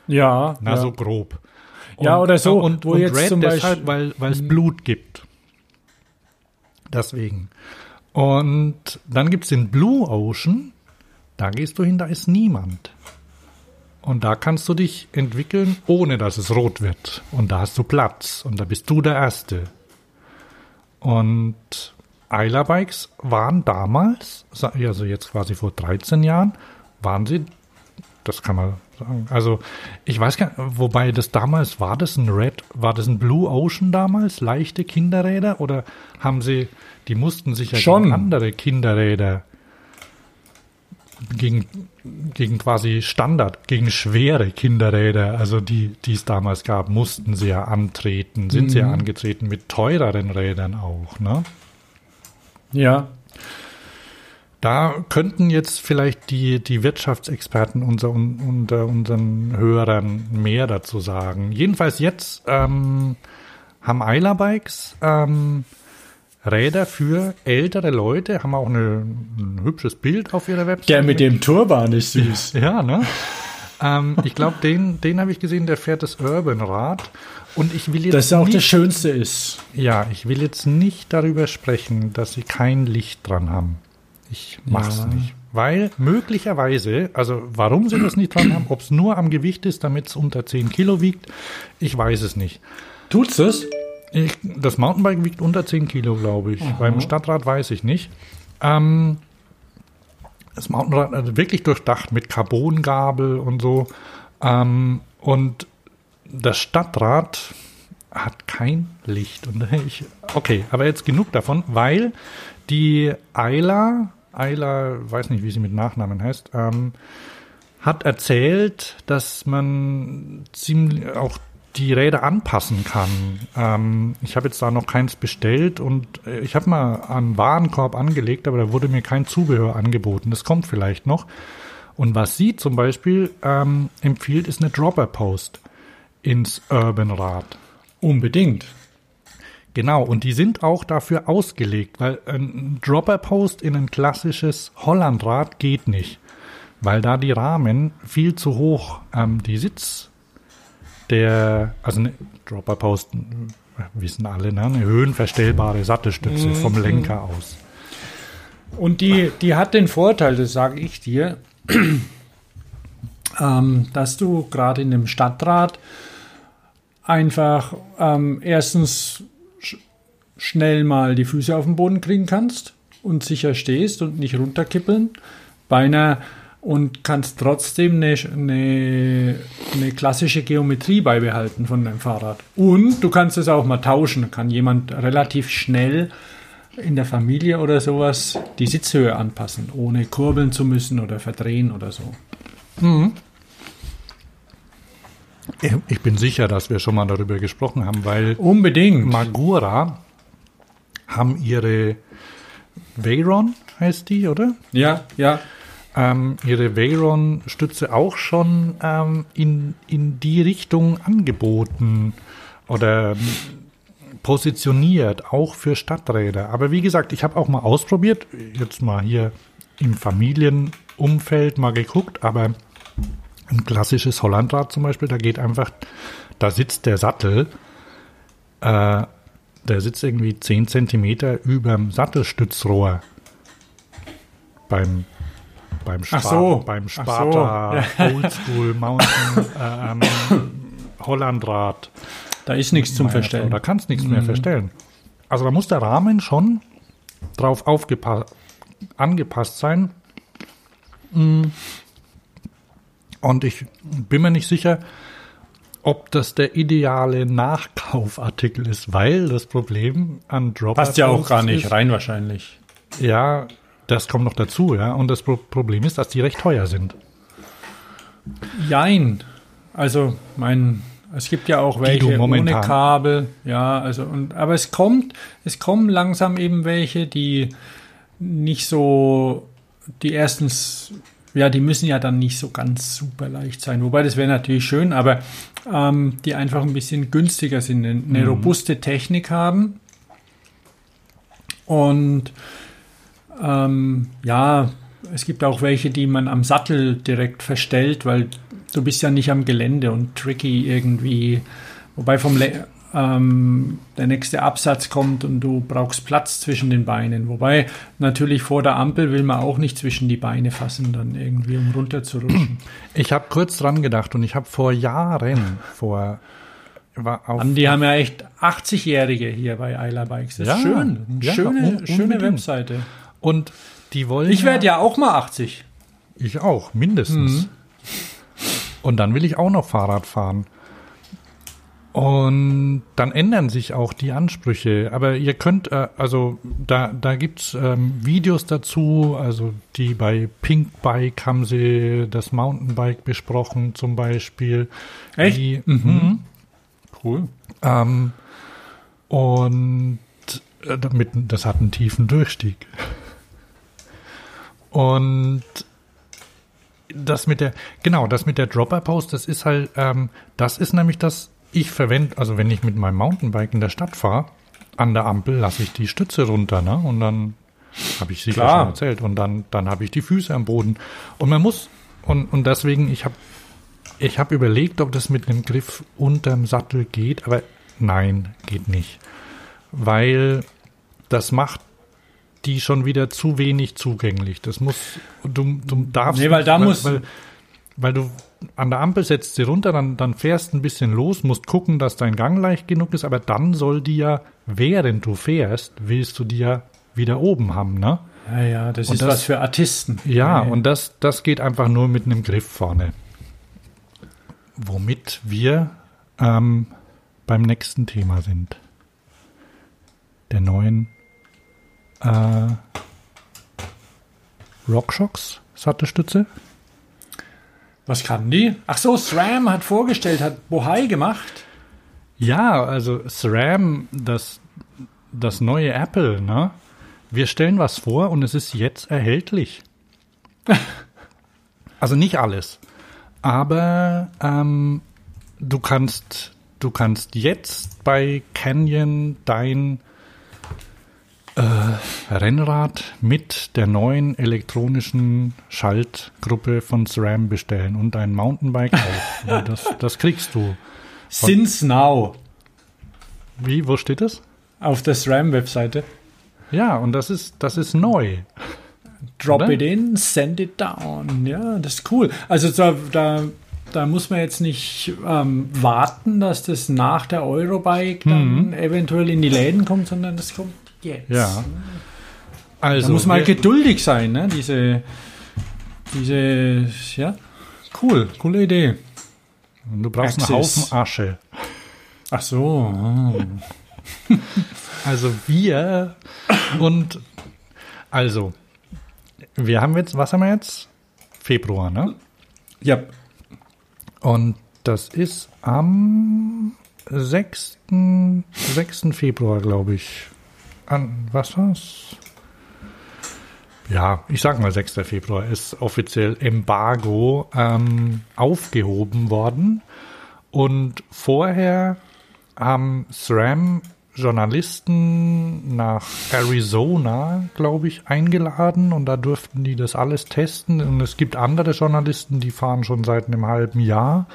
ja,
Na,
ja.
so grob.
Ja, oder so,
Und,
wo
und
jetzt
Red
zum
deshalb,
Beispiel-
weil es Blut gibt. Deswegen. Und dann gibt's den Blue Ocean. Da gehst du hin, da ist niemand. Und da kannst du dich entwickeln, ohne dass es rot wird. Und da hast du Platz. Und da bist du der Erste. Und Eiler Bikes waren damals, also jetzt quasi vor 13 Jahren, waren sie, das kann man sagen. Also ich weiß gar nicht, wobei das damals, war das ein Red, war das ein Blue Ocean damals, leichte Kinderräder? Oder haben sie, die mussten sich ja
Schon.
gegen andere Kinderräder gegen, gegen quasi Standard, gegen schwere Kinderräder, also die, die es damals gab, mussten sie ja antreten, sind sie ja angetreten mit teureren Rädern auch, ne?
Ja.
Da könnten jetzt vielleicht die, die Wirtschaftsexperten unser, unter unseren Hörern mehr dazu sagen. Jedenfalls jetzt ähm, haben Eiler Bikes ähm, Räder für ältere Leute, haben auch eine, ein hübsches Bild auf ihrer Website.
Der mit dem Turban ist süß.
Ja, ne? ähm, ich glaube, den, den habe ich gesehen, der fährt das Urban Rad. Und ich will jetzt
Das auch
nicht,
das Schönste ist.
ja, ich will jetzt nicht darüber sprechen, dass sie kein Licht dran haben. Ich mach's
Ja.
nicht. Weil möglicherweise, also warum sie das nicht dran haben, ob es nur am Gewicht ist, damit es unter 10 Kilo wiegt, ich weiß es nicht.
Tut's es?
Ich, das Mountainbike wiegt unter 10 Kilo, glaube ich. Beim Stadtrad weiß ich nicht. Ähm, das Mountainrad also wirklich durchdacht mit Carbongabel und so. Ähm, und das Stadtrad hat kein Licht. Und ich, okay, aber jetzt genug davon, weil die Ayla, Ayla, weiß nicht, wie sie mit Nachnamen heißt, ähm, hat erzählt, dass man ziemlich auch die Räder anpassen kann. Ähm, ich habe jetzt da noch keins bestellt und äh, ich habe mal einen Warenkorb angelegt, aber da wurde mir kein Zubehör angeboten. Das kommt vielleicht noch. Und was sie zum Beispiel ähm, empfiehlt, ist eine Dropper-Post ins Urban Rad.
Unbedingt.
Genau, und die sind auch dafür ausgelegt, weil ein Dropper-Post in ein klassisches Hollandrad geht nicht, weil da die Rahmen viel zu hoch, ähm, die Sitz der, also eine Dropper-Post, wissen alle, ne? eine höhenverstellbare Sattelstütze vom Lenker aus.
Und die, die hat den Vorteil, das sage ich dir, ähm, dass du gerade in dem Stadtrat einfach ähm, erstens sch schnell mal die Füße auf den Boden kriegen kannst und sicher stehst und nicht runterkippeln. Bei einer und kannst trotzdem eine, eine, eine klassische Geometrie beibehalten von deinem Fahrrad. Und du kannst es auch mal tauschen. Da kann jemand relativ schnell in der Familie oder sowas die Sitzhöhe anpassen, ohne kurbeln zu müssen oder verdrehen oder so.
Ich- Ich bin sicher, dass wir schon mal darüber gesprochen haben, weil
Unbedingt.
Magura haben ihre Veyron, heißt die, oder?
Ja, ja.
Ähm, ihre Veyron-Stütze auch schon ähm, in, in die Richtung angeboten oder ähm, positioniert, auch für Stadträder. Aber wie gesagt, ich habe auch mal ausprobiert, jetzt mal hier im Familienumfeld mal geguckt, aber ein klassisches Hollandrad zum Beispiel, da geht einfach, da sitzt der Sattel, äh, der sitzt irgendwie 10 Zentimeter überm Sattelstützrohr beim beim, Spa
Ach so.
beim
Ach so.
Sparta Oldschool Mountain ähm, Hollandrad.
Da ist nichts zum Verstellen. Mhm.
Frau, Da kannst nichts mehr verstellen. Also da muss der Rahmen schon drauf angepasst sein. Mm. Und ich bin mir nicht sicher, ob das der ideale Nachkaufartikel ist, weil das Problem an Dropper
Passt ja auch gar nicht
ist,
rein wahrscheinlich.
Ja, das kommt noch dazu, ja. Und das Pro Problem ist, dass die recht teuer sind.
Jein. Also, mein, es gibt ja auch welche ohne Kabel. Ja, also, und, aber es kommt, es kommen langsam eben welche, die nicht so, die erstens, ja, die müssen ja dann nicht so ganz super leicht sein. Wobei, das wäre natürlich schön, aber ähm, die einfach ein bisschen günstiger sind, eine, eine robuste Technik haben. Und ähm, ja, es gibt auch welche, die man am Sattel direkt verstellt, weil du bist ja nicht am Gelände und tricky irgendwie. Wobei vom Le ähm, der nächste Absatz kommt und du brauchst Platz zwischen den Beinen. Wobei natürlich vor der Ampel will man auch nicht zwischen die Beine fassen, dann irgendwie, um runterzurutschen.
Ich habe kurz dran gedacht und ich habe vor Jahren, vor war auf,
die haben ja echt 80-Jährige hier bei Isla Bikes. Das ist
Ja,
schön.
ja,
schöne, schöne. Webseite.
Und die wollen
Ich werde ja auch mal 80.
Ich auch, mindestens. Und dann will ich auch noch Fahrrad fahren. Und dann ändern sich auch die Ansprüche. Aber ihr könnt, äh, also da, da gibt's ähm, Videos dazu, also die bei Pink Bike haben sie das Mountainbike besprochen zum Beispiel.
Echt?
Die, mhm.
Cool.
Ähm, und äh, damit, das hat einen tiefen Durchstieg. Und das mit der, genau, das mit der Dropper Post, das ist halt, ähm, das ist nämlich das, ich verwende, also wenn ich mit meinem Mountainbike in der Stadt fahre, an der Ampel lasse ich die Stütze runter, ne? Und dann habe ich sicher
Klar.
schon erzählt. Und dann, dann habe ich die Füße am Boden. Und man muss, und, und deswegen, ich habe ich hab überlegt, ob das mit einem Griff unterm Sattel geht, aber nein, geht nicht. Weil das macht die schon wieder zu wenig zugänglich. Das muss, du, du darfst.
Nee, weil da muss-
Weil, weil du an der Ampel setzt sie runter, dann, dann fährst ein bisschen los, musst gucken, dass dein Gang leicht genug ist, aber dann soll die ja, während du fährst, willst du die ja wieder oben haben, ne?
Ja, ja, das
Und
ist
das-
was für Artisten.
Ja,
Nee.
und das, das geht einfach nur mit einem Griff vorne. Womit wir ähm, beim nächsten Thema sind. Der neuen äh, RockShox Sattelstütze.
Was kann die? Ach so, SRAM hat vorgestellt, hat Bohai gemacht.
Ja, also SRAM, das, das neue Apple, ne? Wir stellen was vor und es ist jetzt erhältlich. also nicht alles. Aber ähm, du kannst, du kannst jetzt bei Canyon dein äh, Rennrad mit der neuen elektronischen Schaltgruppe von SRAM bestellen und dein Mountainbike auch. Das, das kriegst du.
Since Now
Wie, wo steht das?
auf der SRAM-Webseite.
Ja, und das ist, das ist neu.
Drop
Oder?
it in, send it down. Ja, das ist cool. Also da, da, da muss man jetzt nicht ähm, warten, dass das nach der Eurobike dann eventuell in die Läden kommt, sondern das kommt jetzt.
Ja. Also,
Da muss man halt geduldig sein, ne? Diese, diese, ja, cool, coole Idee.
du brauchst einen
Axis.
Haufen Asche.
Ach so.
Also wir und also wir haben jetzt, was haben wir jetzt? Februar, ne?
Ja,
Und das ist am 6. 6. Februar, glaube ich. An, was war's? Ja, ich sag mal 6. Februar ist offiziell Embargo ähm, aufgehoben worden. Und vorher haben SRAM Journalisten nach Arizona, glaube ich, eingeladen und da durften die das alles testen. Und es gibt andere Journalisten, die fahren schon seit einem halben Jahr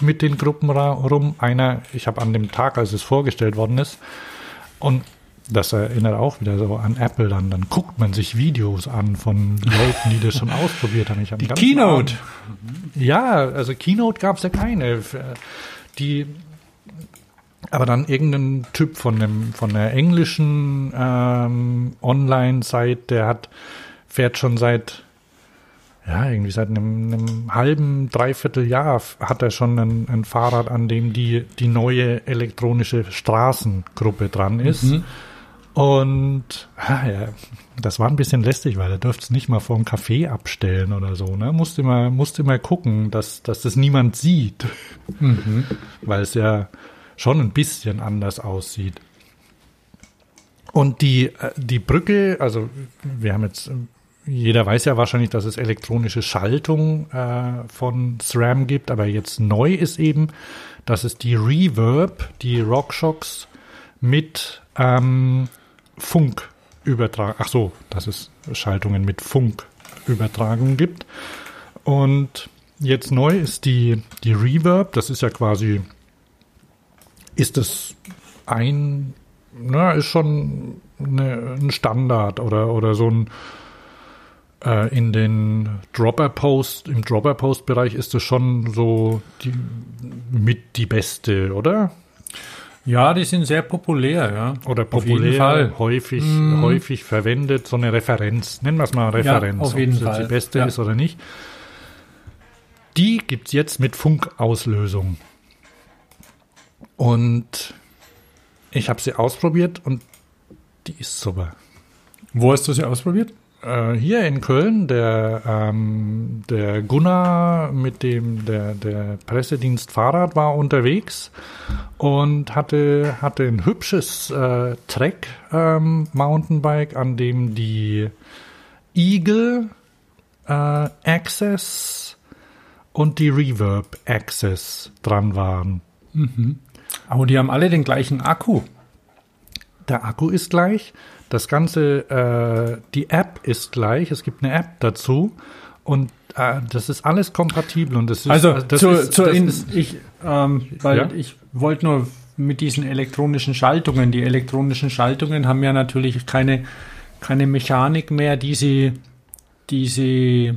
mit den Gruppen rum. Einer, ich habe an dem Tag, als es vorgestellt worden ist, und das erinnert auch wieder so an Apple dann. Dann guckt man sich Videos an von Leuten, die das schon ausprobiert haben. Ich hab
die Keynote.
ja, also Keynote gab es ja keine. Die, aber dann irgendein Typ von dem von der englischen ähm, Online-Seite, der hat fährt schon seit ja irgendwie seit einem, einem halben dreiviertel Jahr hat er schon ein, ein Fahrrad, an dem die die neue elektronische Straßengruppe dran ist. Und ah, ja, das war ein bisschen lästig, weil er dürfte es nicht mal vor dem Café abstellen oder so. Ne? Musste immer, musste immer gucken, dass, dass das niemand sieht. Weil es ja schon ein bisschen anders aussieht. Und die, äh, die Brücke, also wir haben jetzt, jeder weiß ja wahrscheinlich, dass es elektronische Schaltung äh, von SRAM gibt, aber jetzt neu ist eben, dass es die Reverb, die RockShox mit ähm, Funk übertragen, ach so, dass es Schaltungen mit Funkübertragung gibt. Und jetzt neu ist die, die Reverb, das ist ja quasi, ist das ein, na, ist schon eine, ein Standard oder, oder so ein, äh, in den Dropper-Post, im Dropper-Post-Bereich ist das schon so die, mit die beste, oder?
Ja, die sind sehr populär, ja.
Oder populär, häufig, häufig verwendet, so eine Referenz. Nennen wir es mal Referenz,
auf jeden
ob es
Fall.
die beste
Ja.
ist oder nicht. Die gibt's jetzt mit Funkauslösung. Und ich habe sie ausprobiert und die ist super.
Wo hast du sie ausprobiert?
Äh, hier in Köln, der, ähm, der Gunnar mit dem der, der Pressedienst Fahrrad war unterwegs und hatte, hatte ein hübsches äh, Trek ähm, Mountainbike, an dem die Eagle äh, Access und die Reverb Access dran waren.
Aber die haben alle den gleichen Akku.
Der Akku ist gleich, das Ganze, äh, die App ist gleich, es gibt eine App dazu und äh, das ist alles kompatibel und das ist
Also
das
zur,
ist,
zur
das
in,
ist,
ich, ähm, weil
Ja?
ich wollte nur mit diesen elektronischen Schaltungen, die elektronischen Schaltungen haben ja natürlich keine, keine Mechanik mehr, die sie, die sie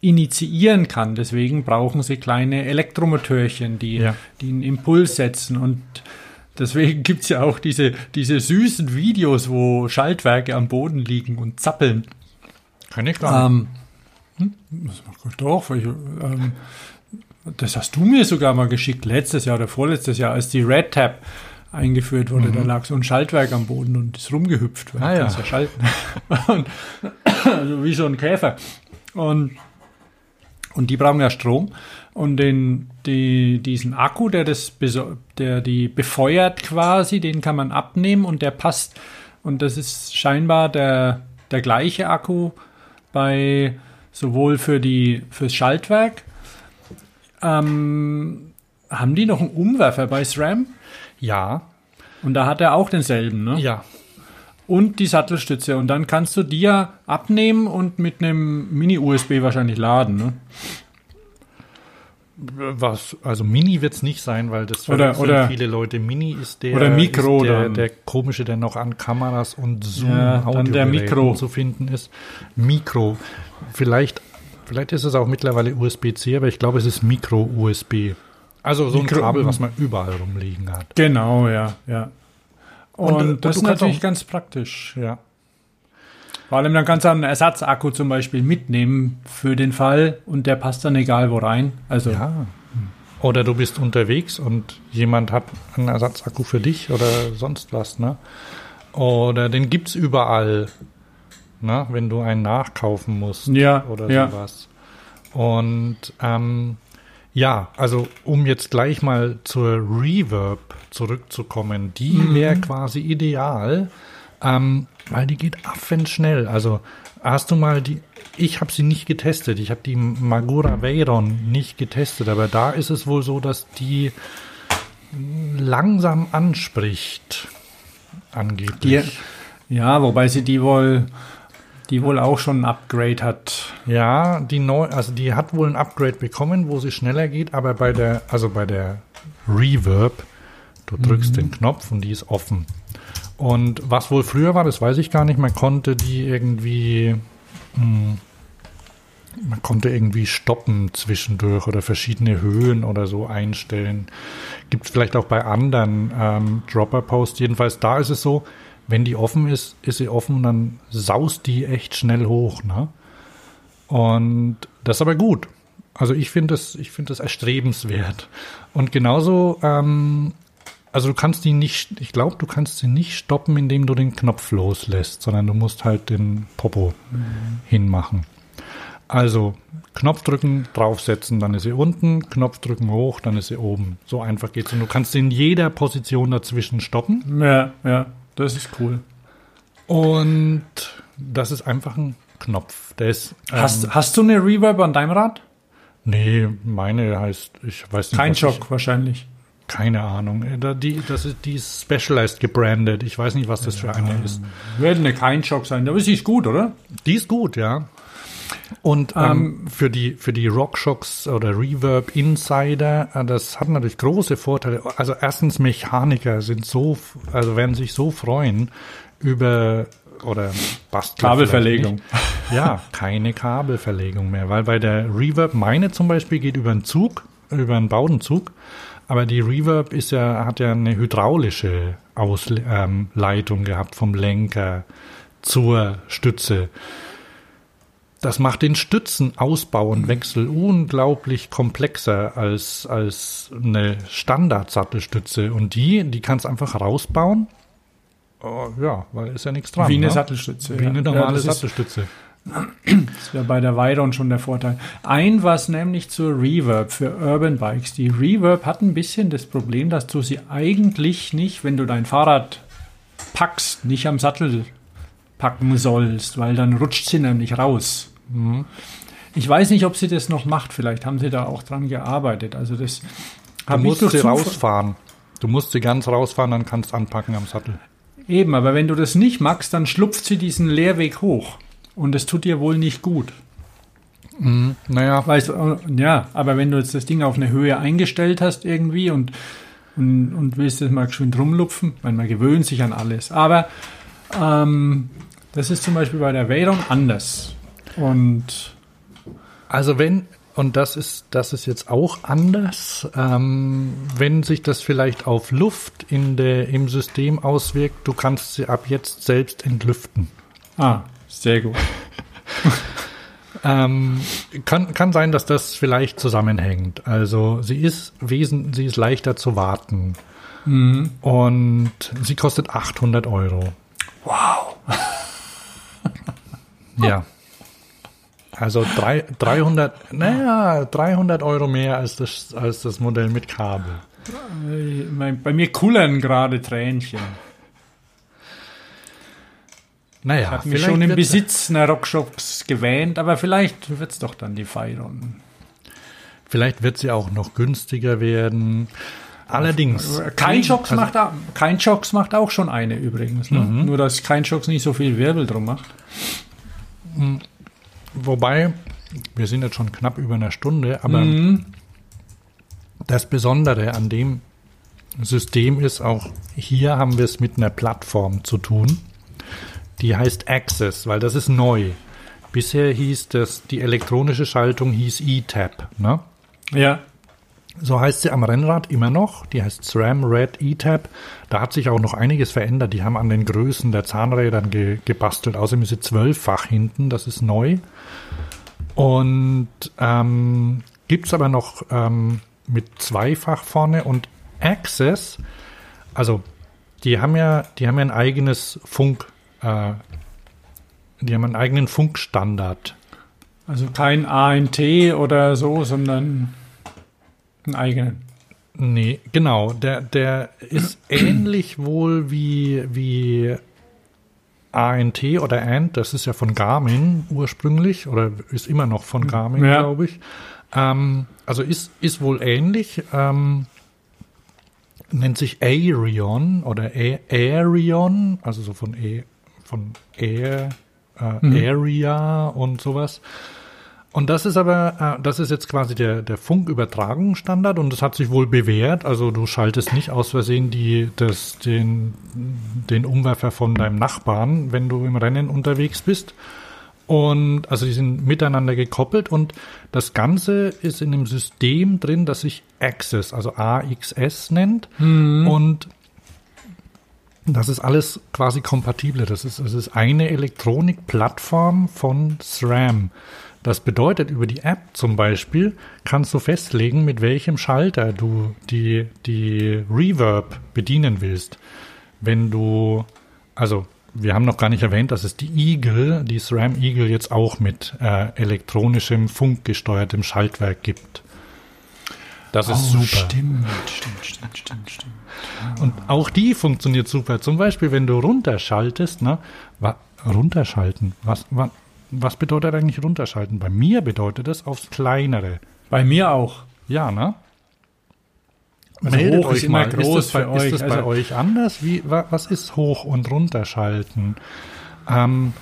initiieren kann. Deswegen brauchen sie kleine Elektromotörchen, die,
Ja.
die einen Impuls setzen und Deswegen gibt es ja auch diese, diese süßen Videos, wo Schaltwerke am Boden liegen und zappeln.
kann ich gar nicht.
Ähm, hm, doch, weil ich, ähm, das hast du mir sogar mal geschickt, letztes Jahr oder vorletztes Jahr, als die Red Tab eingeführt wurde. Da lag so ein Schaltwerk am Boden und ist rumgehüpft. weil
Ah, ja.
kannst schalten. und, also wie so ein Käfer. Und, und die brauchen ja Strom. Und den, die, diesen Akku, der, das, der die befeuert quasi, den kann man abnehmen und der passt. Und das ist scheinbar der, der gleiche Akku bei sowohl für die fürs Schaltwerk. Ähm, haben die noch einen Umwerfer bei SRAM?
Ja,
Und da hat er auch denselben, ne?
ja.
Und die Sattelstütze. Und dann kannst du die ja abnehmen und mit einem Mini-USB wahrscheinlich laden, ne?
Was, also Mini wird es nicht sein, weil das
Oder- oder-
viele Leute. Mini ist der,
Oder Mikro
der, der komische, der noch an Kameras und Zoom
Ja, dann der Mikro.
zu finden ist. Mikro. Vielleicht, vielleicht ist es auch mittlerweile USB-C, aber ich glaube, es ist Micro-USB. Also so
Mikro-
ein Kabel, was man überall rumliegen hat.
Genau, ja, ja. Und,
Und, äh, und
das ist natürlich ganz praktisch.
Ja.
Vor allem dann kannst du einen Ersatzakku zum Beispiel mitnehmen für den Fall und der passt dann egal wo rein. Also
Ja. Oder du bist unterwegs und jemand hat einen Ersatzakku für dich oder sonst was, ne? Oder den gibt's überall, ne? Wenn du einen nachkaufen musst
Ja,
oder
ja.
sowas. Und ähm, ja, also um jetzt gleich mal zur Reverb zurückzukommen, die
Mhm.
wäre quasi ideal, ähm, weil die geht affenschnell. Also hast du mal die, ich habe sie nicht getestet, ich habe die Magura Veyron nicht getestet, aber da ist es wohl so, dass die langsam anspricht, angeblich.
ja, wobei sie die wohl, die wohl auch schon ein Upgrade hat.
Ja, die neu, also die hat wohl ein Upgrade bekommen, wo sie schneller geht, aber bei der, also bei der Reverb, du drückst den Knopf und die ist offen. Und was wohl früher war, das weiß ich gar nicht, man konnte die irgendwie, hm, man konnte irgendwie stoppen zwischendurch oder verschiedene Höhen oder so einstellen. Gibt es vielleicht auch bei anderen ähm, Dropper-Posts. Jedenfalls da ist es so, wenn die offen ist, ist sie offen und dann saust die echt schnell hoch. Ne? Und das ist aber gut. Also ich finde das, ich finde das erstrebenswert. Und genauso, ähm, also du kannst die nicht, ich glaube, du kannst sie nicht stoppen, indem du den Knopf loslässt, sondern du musst halt den Popo hinmachen. Also Knopf drücken, draufsetzen, dann ist sie unten, Knopf drücken hoch, dann ist sie oben. So einfach geht's. Und du kannst sie in jeder Position dazwischen stoppen.
Ja, ja, das ist cool.
Und das ist einfach ein Knopf. Der ist, ähm,
Hast, hast du eine Reverb an deinem Rad?
Nee, meine heißt, ich weiß nicht.
Kein Schock wahrscheinlich.
Keine Ahnung. Äh, Die, das ist, die ist Specialized gebrandet. Ich weiß nicht, was das für eine ist.
Wird eine kein Schock sein, aber sie ist gut, oder?
Die ist gut, ja. Und ähm, für die für die RockShox oder Reverb Insider, äh, das hat natürlich große Vorteile. Also erstens Mechaniker sind so, also werden sich so freuen über oder Bastler
Kabelverlegung.
Ja, keine Kabelverlegung mehr, weil bei der Reverb meine zum Beispiel geht über einen Zug, über einen Baudenzug, aber die Reverb ist ja hat ja eine hydraulische Ausleitung ähm, gehabt vom Lenker zur Stütze. Das macht den Stützenausbau und Wechsel unglaublich komplexer als, als eine Standard-Sattelstütze. Und die, die kannst einfach rausbauen. Oh, ja, weil ist ja nichts dran.
Wie eine
ne?
Sattelstütze.
Wie
ja.
eine
Ja,
normale
ist-
Sattelstütze.
Das wäre bei der Veyron schon der Vorteil. Ein was nämlich zur Reverb für Urban Bikes. Die Reverb hat ein bisschen das Problem, dass du sie eigentlich nicht, wenn du dein Fahrrad packst, nicht am Sattel packen sollst, weil dann rutscht sie nämlich raus. Ich weiß nicht, ob sie das noch macht. Vielleicht haben sie da auch dran gearbeitet. Also das
Du musst sie rausfahren. Du musst sie ganz rausfahren, dann kannst du anpacken am Sattel.
Eben, aber wenn du das nicht magst, dann schlupft sie diesen Leerweg hoch. Und das tut dir wohl nicht gut.
Naja,
Weißt ja, aber wenn du jetzt das Ding auf eine Höhe eingestellt hast irgendwie und, und, und willst das mal geschwind rumlupfen, weil man gewöhnt sich an alles. Aber ähm, das ist zum Beispiel bei der Veyron anders. Und
Also wenn, und das ist, das ist jetzt auch anders, ähm, wenn sich das vielleicht auf Luft in der, im System auswirkt, du kannst sie ab jetzt selbst entlüften.
ah, sehr gut.
Ähm, kann, kann sein, dass das vielleicht zusammenhängt. Also sie ist wesen, sie ist leichter zu warten. Und sie kostet 800 Euro.
Wow.
Ja. Also drei, 300, naja, 300 Euro mehr als das, als das Modell mit Kabel.
Äh, Bei mir kullern gerade Tränchen.
Naja,
Hat mich schon im Besitz einer Rockshops gewähnt, aber vielleicht wird es doch dann die Veyron.
Vielleicht wird sie auch noch günstiger werden. Allerdings.
Kein Shocks,
also-
macht, kein macht auch schon eine übrigens. Ne? Nur, dass kein Shocks nicht so viel Wirbel drum macht.
Wobei, wir sind jetzt schon knapp über einer Stunde, aber
Mhm.
das Besondere an dem System ist auch, hier haben wir es mit einer Plattform zu tun. Die heißt Access, weil das ist neu. Bisher hieß das, die elektronische Schaltung hieß E-Tab. Ne?
Ja.
So heißt sie am Rennrad immer noch. Die heißt SRAM Red E-Tab. Da hat sich auch noch einiges verändert. Die haben an den Größen der Zahnrädern ge gebastelt. Außerdem ist sie zwölffach hinten. Das ist neu. Und ähm, gibt es aber noch ähm, mit zweifach vorne und Access. Also die haben ja, die haben ja ein eigenes Funk. Äh, die haben einen eigenen Funkstandard.
Also kein ANT oder so, sondern einen eigenen.
Nee, genau. Der, der ist ähnlich wohl wie, wie ANT oder ANT. Das ist ja von Garmin ursprünglich oder ist immer noch von Garmin,
Ja.
glaube ich. Ähm, also ist, ist wohl ähnlich. Ähm, nennt sich Aerion oder A Aerion, also so von, e, von Air, äh, Area und sowas. Und das ist aber, äh, das ist jetzt quasi der, der Funkübertragungsstandard und das hat sich wohl bewährt. Also du schaltest nicht aus Versehen die, das, den, den Umwerfer von deinem Nachbarn, wenn du im Rennen unterwegs bist. Und also die sind miteinander gekoppelt und das Ganze ist in einem System drin, das sich Access, also AXS nennt. Und das ist alles quasi kompatibel. Das ist, das ist eine Elektronikplattform von SRAM. Das bedeutet, über die App zum Beispiel kannst du festlegen, mit welchem Schalter du die, die Reverb bedienen willst. Wenn du, also wir haben noch gar nicht erwähnt, dass es die Eagle, die SRAM Eagle jetzt auch mit äh, elektronischem funkgesteuertem Schaltwerk gibt. Das ist super.
Oh, Stimmt, stimmt, stimmt, stimmt, stimmt.
Und auch die funktioniert super. Zum Beispiel, wenn du runterschaltest, ne? Runterschalten. Was, wa was bedeutet eigentlich runterschalten? Bei mir bedeutet das aufs Kleinere.
Bei mir auch.
Ja, ne?
Also hoch ist immer groß
ist das, bei,
für euch.
Ist das bei
Also-
euch anders? Wie, wa, was ist hoch und runterschalten? Ähm,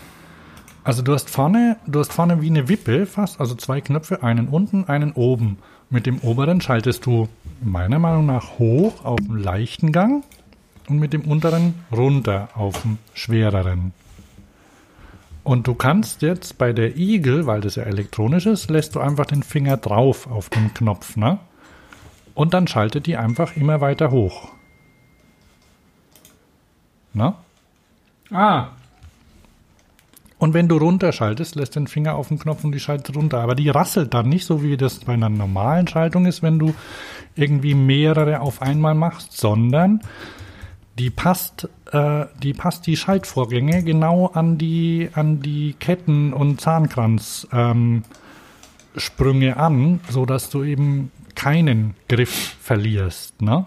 also du hast vorne, du hast vorne wie eine Wippe fast, also zwei Knöpfe, einen unten, einen oben. Mit dem oberen schaltest du meiner Meinung nach hoch auf dem leichten Gang und mit dem unteren runter auf dem schwereren. Und du kannst jetzt bei der Eagle, weil das ja elektronisch ist, lässt du einfach den Finger drauf auf den Knopf, ne? Und dann schaltet die einfach immer weiter hoch. Ne?
Ah,
Und wenn du runterschaltest, lässt den Finger auf den Knopf und die schaltet runter. Aber die rasselt dann nicht, so wie das bei einer normalen Schaltung ist, wenn du irgendwie mehrere auf einmal machst, sondern die passt, äh, die passt die Schaltvorgänge genau an die, an die Ketten- und Zahnkranzsprünge ähm, an, so dass du eben keinen Griff verlierst. Ne?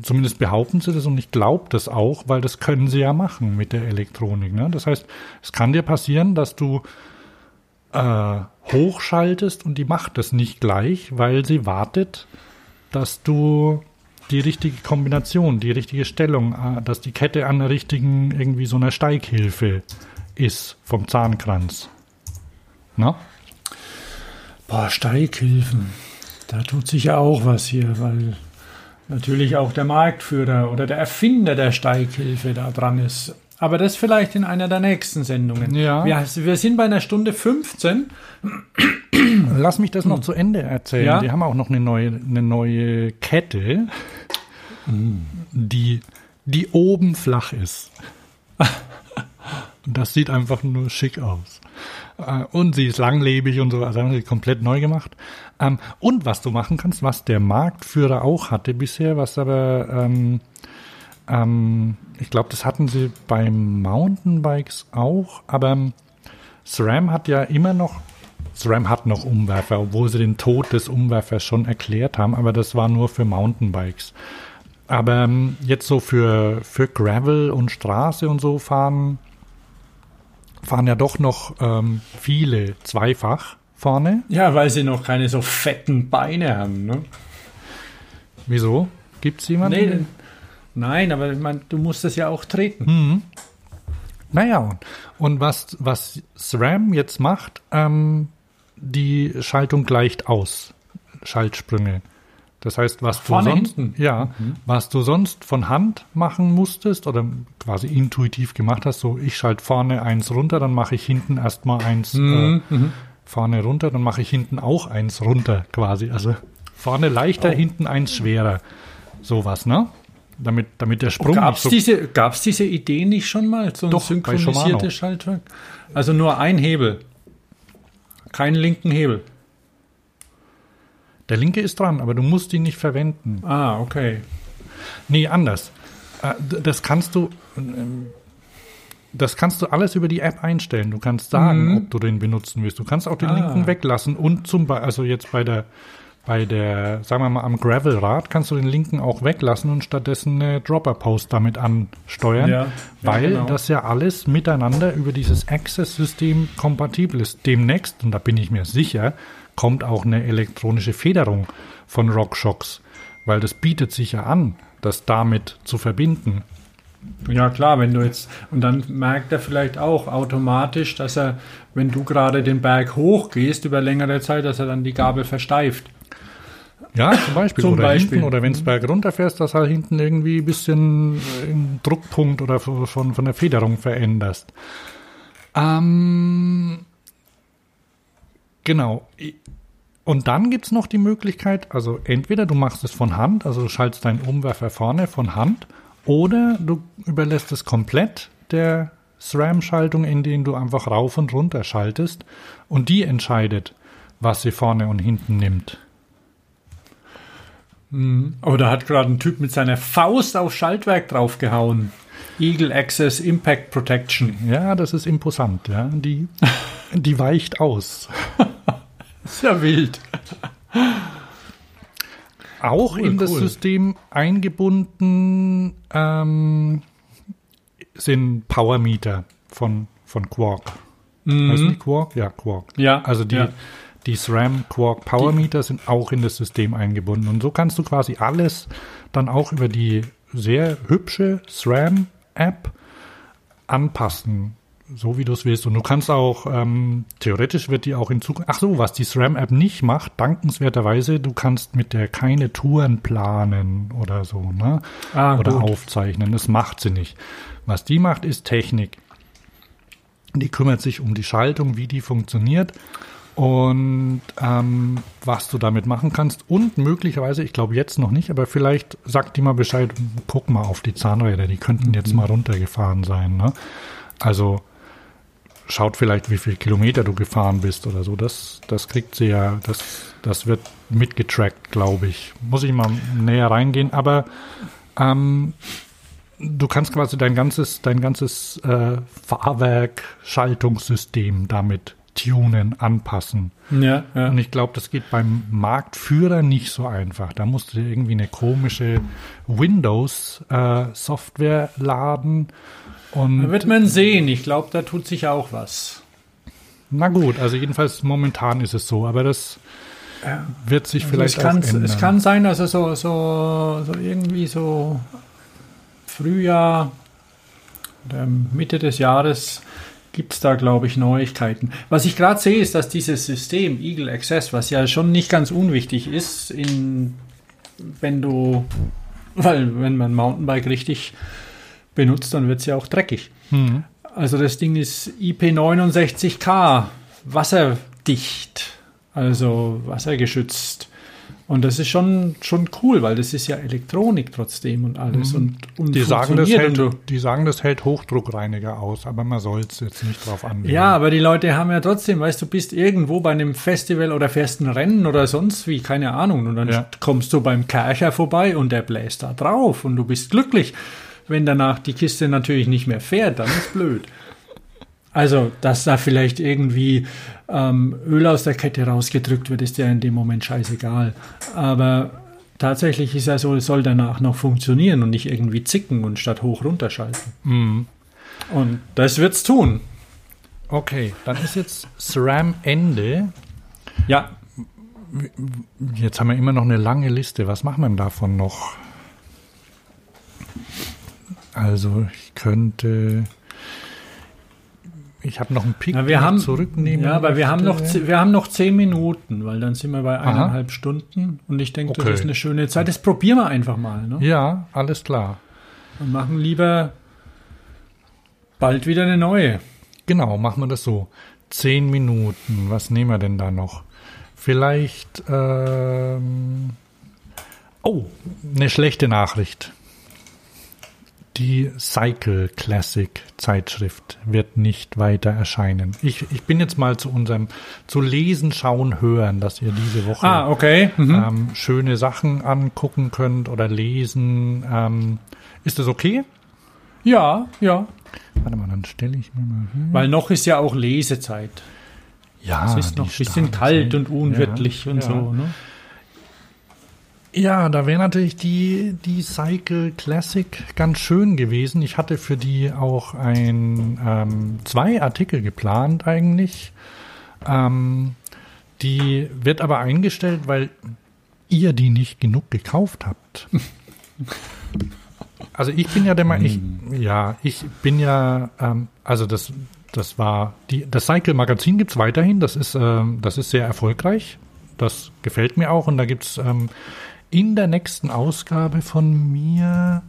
Zumindest behaupten sie das und ich glaube das auch, weil das können sie ja machen mit der Elektronik. Ne? Das heißt, es kann dir passieren, dass du äh, hochschaltest und die macht es nicht gleich, weil sie wartet, dass du die richtige Kombination, die richtige Stellung, äh, dass die Kette an der richtigen irgendwie so einer Steighilfe ist vom Zahnkranz. Na?
Boah, Steighilfen. Da tut sich ja auch was hier, weil natürlich auch der Marktführer oder der Erfinder der Steighilfe da dran ist. Aber das vielleicht in einer der nächsten Sendungen.
Ja.
Wir, wir sind bei einer Stunde 15.
Lass mich das noch zu Ende erzählen.
Ja.
Die haben auch noch eine neue, eine neue Kette, die, die oben flach ist. Und das sieht einfach nur schick aus. Äh, Und sie ist langlebig und so, also haben sie komplett neu gemacht. Ähm, Und was du machen kannst, was der Marktführer auch hatte bisher, was aber, ähm, ähm, ich glaube, das hatten sie bei Mountainbikes auch, aber ähm, SRAM hat ja immer noch, SRAM hat noch Umwerfer, obwohl sie den Tod des Umwerfers schon erklärt haben, aber das war nur für Mountainbikes. Aber ähm, jetzt so für, für Gravel und Straße und so fahren, fahren ja doch noch ähm, viele zweifach vorne.
Ja, weil sie noch keine so fetten Beine haben. Ne?
Wieso? Gibt's jemanden?
Nee, nein, aber ich mein, du musst das ja auch treten.
Hm. Naja, und, und was, was SRAM jetzt macht, ähm, die Schaltung gleicht aus. Schaltsprünge. Das heißt, was
Vorne,
du sonst,
hinten?
ja, was du sonst von Hand machen musstest oder quasi intuitiv gemacht hast, so ich schalte vorne eins runter, dann mache ich hinten erstmal eins äh, vorne runter, dann mache ich hinten auch eins runter quasi. Also vorne leichter, hinten eins schwerer. Sowas, ne? Damit, damit der Sprung
Gab es
so
diese, gab's diese Idee nicht schon mal? So ein
Doch,
synchronisiertes Schaltwerk? Also nur ein Hebel. Keinen linken Hebel.
Der linke ist dran, aber du musst ihn nicht verwenden.
Ah, okay.
Nee, anders. Äh, Das kannst du, ähm, das kannst du alles über die App einstellen. Du kannst sagen, ob du den benutzen willst. Du kannst auch den
Ah.
linken weglassen und zum Beispiel, also jetzt bei der, bei der, sagen wir mal, am Gravelrad kannst du den linken auch weglassen und stattdessen eine Dropper-Post damit ansteuern,
Ja, ja,
weil
genau.
das ja alles miteinander über dieses Access-System kompatibel ist. Demnächst, und da bin ich mir sicher, kommt auch eine elektronische Federung von RockShox, weil das bietet sich ja an, das damit zu verbinden.
Ja, klar, wenn du jetzt, und dann merkt er vielleicht auch automatisch, dass er, wenn du gerade den Berg hochgehst über längere Zeit, dass er dann die Gabel versteift.
Ja, zum Beispiel.
Zum
oder
Beispiel.
hinten, oder wenn es berg runterfährst, dass halt hinten irgendwie ein bisschen äh, Druckpunkt oder von, von, von der Federung veränderst. Ähm, genau. Und dann gibt's noch die Möglichkeit, also entweder du machst es von Hand, also du schaltest deinen Umwerfer vorne von Hand, oder du überlässt es komplett der SRAM-Schaltung, in denen du einfach rauf und runter schaltest und die entscheidet, was sie vorne und hinten nimmt.
Aber da hat gerade ein Typ mit seiner Faust auf Schaltwerk draufgehauen. Eagle Access Impact Protection.
Ja, das ist imposant, ja. Die, die weicht aus.
Ist ja wild.
Auch
Cool,
in das
cool.
System eingebunden ähm, sind Power Meter von, von Quark. Weißt du nicht Quark? Ja, Quark.
Ja,
Also die,
ja.
die SRAM Quark Power Meter sind auch in das System eingebunden. Und so kannst du quasi alles dann auch über die sehr hübsche SRAM App anpassen, so wie du es willst. Und du kannst auch, ähm, theoretisch wird die auch in Zukunft, ach so, was die SRAM-App nicht macht, dankenswerterweise, du kannst mit der keine Touren planen oder so, ne?
Ah,
oder
gut.
aufzeichnen. Das macht sie nicht. Was die macht, ist Technik. Die kümmert sich um die Schaltung, wie die funktioniert und ähm, was du damit machen kannst. Und möglicherweise, ich glaube jetzt noch nicht, aber vielleicht sagt die mal Bescheid, guck mal auf die Zahnräder, die könnten jetzt mal runtergefahren sein. Ne? Also schaut vielleicht, wie viele Kilometer du gefahren bist oder so. Das, das kriegt sie ja, das, das wird mitgetrackt, glaube ich. Muss ich mal näher reingehen, aber ähm, du kannst quasi dein ganzes, dein ganzes äh, Fahrwerk, Schaltungssystem damit tunen, anpassen.
Ja, ja.
Und ich glaube, das geht beim Marktführer nicht so einfach. Da musst du dir irgendwie eine komische Windows-Software laden.
Da
Und
wird man sehen. Ich glaube, da tut sich auch was.
Na gut, also jedenfalls momentan ist es so, aber das wird sich
Also
vielleicht
es, kann,
ändern.
es kann sein, dass es so, so, so irgendwie so Frühjahr oder Mitte des Jahres gibt es da, glaube ich, Neuigkeiten. Was ich gerade sehe, ist, dass dieses System Eagle Access, was ja schon nicht ganz unwichtig ist, in, wenn du, weil wenn man Mountainbike richtig benutzt, dann wird es ja auch dreckig.
Hm.
Also das Ding ist IP69K, wasserdicht, also wassergeschützt. Und das ist schon, schon cool, weil das ist ja Elektronik trotzdem und alles. Und, und
Mhm. Die sagen, das hält,
und
die sagen, das hält Hochdruckreiniger aus, aber man soll es jetzt nicht drauf anwenden.
Ja, aber die Leute haben ja trotzdem, weißt du, bist irgendwo bei einem Festival oder fährst ein Rennen oder sonst wie, keine Ahnung. Und dann
Ja.
kommst du beim Kercher vorbei und der bläst da drauf und du bist glücklich. Wenn danach die Kiste natürlich nicht mehr fährt, dann ist blöd. Also, dass da vielleicht irgendwie ähm, Öl aus der Kette rausgedrückt wird, ist ja in dem Moment scheißegal. Aber tatsächlich ist ja so, es soll danach noch funktionieren und nicht irgendwie zicken und statt hoch runterschalten.
Mhm.
Und das wird's tun.
Okay, dann ist jetzt SRAM Ende.
Ja,
Jetzt haben wir immer noch eine lange Liste. Was machen wir denn davon noch? Also ich könnte. Ich habe noch einen Pick den
wir haben,
zurücknehmen.
ja, aber wir haben, noch, wir haben noch zehn Minuten, weil dann sind wir bei
Aha.
eineinhalb Stunden und ich denke,
Okay.
das ist eine schöne Zeit. Das probieren wir einfach mal. Ne?
Ja, alles klar.
Und machen lieber bald wieder eine neue.
Genau, machen wir das so. Zehn Minuten. Was nehmen wir denn da noch? Vielleicht. Ähm, oh, eine schlechte Nachricht. Die Cycle Classic Zeitschrift wird nicht weiter erscheinen. Ich, ich bin jetzt mal zu unserem zu lesen, schauen, hören, dass ihr diese Woche
Ah, okay. Mhm.
ähm, schöne Sachen angucken könnt oder lesen. Ähm, ist das okay?
Ja, ja.
Warte mal, dann stelle ich mir mal hin.
Weil noch ist ja auch Lesezeit.
Ja,
Es ist noch ein bisschen kalt und unwirtlich
ja,
und
ja.
so. Ne?
Ja, da wäre natürlich die, die Cycle Classic ganz schön gewesen. Ich hatte für die auch ein, ähm, zwei Artikel geplant eigentlich. Ähm, die wird aber eingestellt, weil ihr die nicht genug gekauft habt. Also ich bin ja der Meinung, ich, ja, ich bin ja, ähm, also das, das war, die, das Cycle Magazin gibt's weiterhin, das ist, ähm, das ist sehr erfolgreich. Das gefällt mir auch und da gibt's ähm, in der nächsten Ausgabe von mir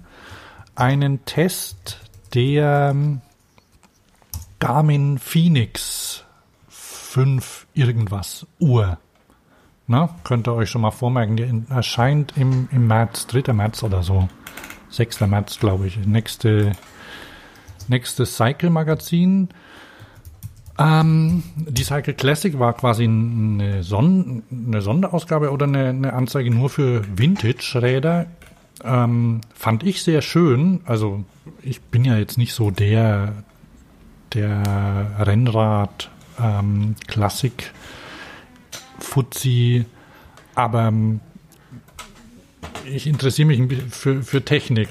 einen Test der Garmin Phoenix 5 irgendwas Uhr. Na, könnt ihr euch schon mal vormerken, die in- erscheint im, im März, 3. März oder so. 6. März, glaube ich. Nächste, nächstes Cycle-Magazin. Ähm, die Cycle Classic war quasi eine, Son eine Sonderausgabe oder eine, eine Anzeige nur für Vintage-Räder. Ähm, fand ich sehr schön. Also ich bin ja jetzt nicht so der, der Rennrad ähm, aber ähm, ich interessiere mich für, für Technik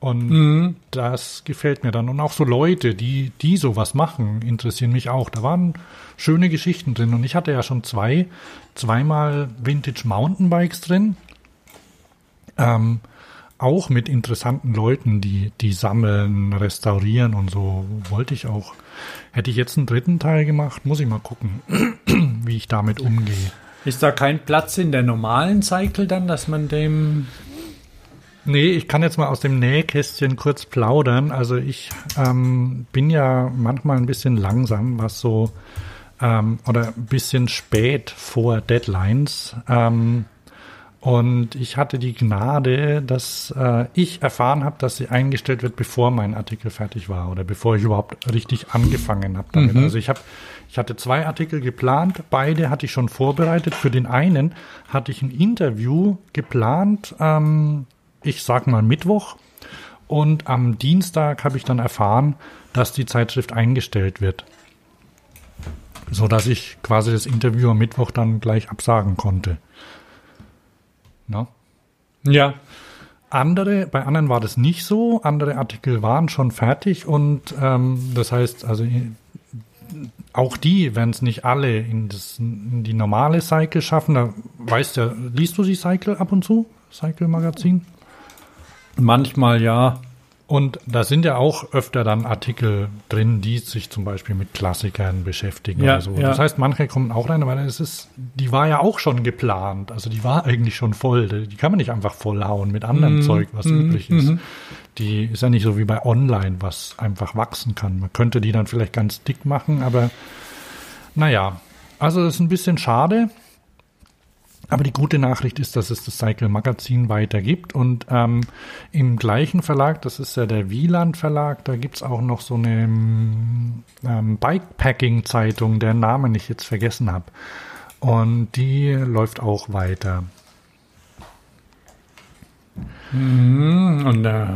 und das gefällt mir dann. Und auch so Leute, die, die sowas machen, interessieren mich auch. Da waren schöne Geschichten drin. Und ich hatte ja schon zwei, zweimal Vintage Mountainbikes drin. Ähm, auch mit interessanten Leuten, die, die sammeln, restaurieren und so. Wollte ich auch. Hätte ich jetzt einen dritten Teil gemacht, muss ich mal gucken, wie ich damit umgehe.
Ist da kein Platz in der normalen Cycle dann, dass man dem.
Nee, ich kann jetzt mal aus dem Nähkästchen kurz plaudern. Also ich ähm, bin ja manchmal ein bisschen langsam, was so ähm, oder ein bisschen spät vor Deadlines. Ähm, und ich hatte die Gnade, dass äh, ich erfahren habe, dass sie eingestellt wird, bevor mein Artikel fertig war oder bevor ich überhaupt richtig angefangen habe damit. Also ich habe, ich hatte zwei Artikel geplant, beide hatte ich schon vorbereitet. Für den einen hatte ich ein Interview geplant, ähm, ich sag mal Mittwoch. Und am Dienstag habe ich dann erfahren, dass die Zeitschrift eingestellt wird. So dass ich quasi das Interview am Mittwoch dann gleich absagen konnte. Ne?
Ja.
Andere, bei anderen war das nicht so. Andere Artikel waren schon fertig und ähm, das heißt, also auch die werden es nicht alle in, das, in die normale Cycle schaffen. Da weißt ja, liest du die Cycle ab und zu? Cycle-Magazin?
Manchmal ja.
Und da sind ja auch öfter dann Artikel drin, die sich zum Beispiel mit Klassikern beschäftigen
Ja,
oder so.
ja.
Das heißt, manche kommen auch rein, aber es ist, die war ja auch schon geplant. Also die war eigentlich schon voll. Die kann man nicht einfach vollhauen mit anderem
Mhm.
Zeug, was übrig ist. Die ist ja nicht so wie bei Online, was einfach wachsen kann. Man könnte die dann vielleicht ganz dick machen, aber naja. Also das ist ein bisschen schade. Aber die gute Nachricht ist, dass es das Cycle Magazin weitergibt und ähm, im gleichen Verlag, das ist ja der Wieland Verlag, da gibt's auch noch so eine ähm, Bikepacking-Zeitung, deren Namen ich jetzt vergessen habe. Und die läuft auch weiter.
Mhm. Und, äh,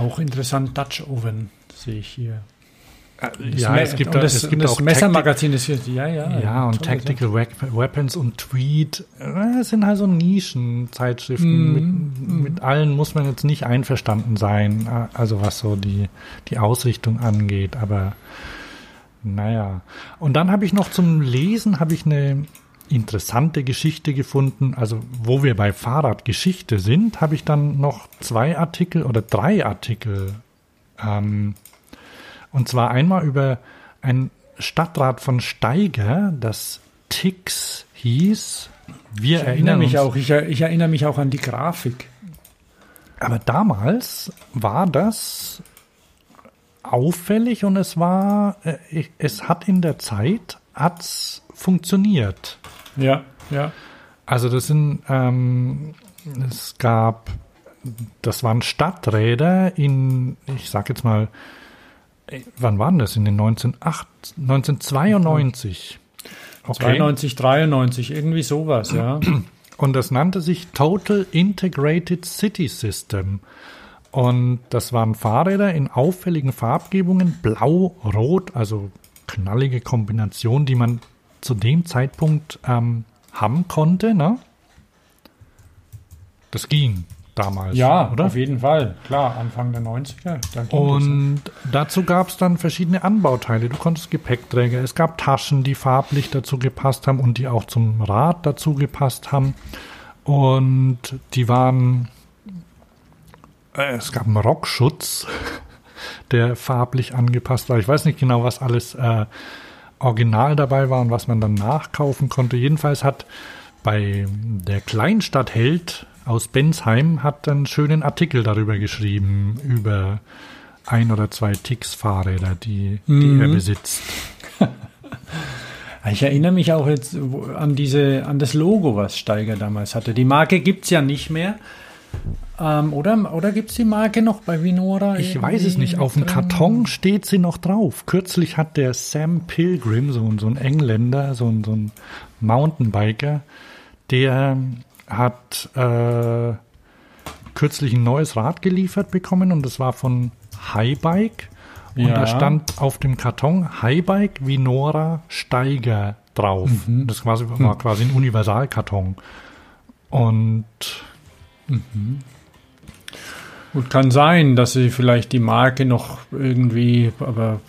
auch interessant Dutch Oven sehe ich hier. Das
ja,
Me-
es gibt, da,
das,
es gibt
das
auch
Messermagazin ist hier, ja, ja.
ja, und Tactical Wep- Weapons und Tweet, äh, das sind halt so Nischenzeitschriften. Mit, mit allen muss man jetzt nicht einverstanden sein, äh, also was so die, die Ausrichtung angeht, aber naja. Und dann habe ich noch zum Lesen, habe ich eine interessante Geschichte gefunden, also wo wir bei Fahrradgeschichte sind, habe ich dann noch zwei Artikel oder drei Artikel ähm, und zwar einmal über ein Stadtrat von Steiger, das Tix hieß. Wir
Ich erinnere
erinnern
mich
uns,
auch, ich, ich erinnere mich auch an die Grafik.
Aber damals war das auffällig und es war, äh, es hat in der Zeit hat's funktioniert.
Ja, ja.
Also das sind, ähm, es gab, das waren Stadträder in, ich sag jetzt mal, äh, wann waren das? In den 1908, 1992. Okay.
92, 93, irgendwie sowas, ja.
Und das nannte sich Total Integrated City System. Und das waren Fahrräder in auffälligen Farbgebungen, blau, rot, also knallige Kombination, die man zu dem Zeitpunkt ähm, haben konnte. Ne? Das ging damals,
Ja,
oder?
auf jeden Fall. Klar, Anfang der 90er. Da ging
Und dazu gab es dann verschiedene Anbauteile. Du konntest Gepäckträger, es gab Taschen, die farblich dazu gepasst haben und die auch zum Rad dazu gepasst haben. Und die waren, äh, es gab einen Rockschutz, der farblich angepasst war. Ich weiß nicht genau, was alles äh, original dabei war und was man dann nachkaufen konnte. Jedenfalls hat bei der Kleinstadt Held aus Bensheim hat einen schönen Artikel darüber geschrieben, über ein oder zwei Tix-Fahrräder, die, die er besitzt.
Ich erinnere mich auch jetzt an diese, an das Logo, was Steiger damals hatte. Die Marke gibt es ja nicht mehr. Ähm, oder oder gibt es die Marke noch bei Vinora?
Ich weiß es nicht. Auf dem? Karton steht sie noch drauf. Kürzlich hat der Sam Pilgrim, so, ein- so ein Engländer, so so ein Mountainbiker, der hat äh, kürzlich ein neues Rad geliefert bekommen und das war von Highbike. Und
Ja.
da stand auf dem Karton Highbike Vinora Steiger drauf.
Mhm.
Das quasi, war quasi ein Universalkarton. Und
Gut, kann sein, dass sie vielleicht die Marke noch irgendwie, aber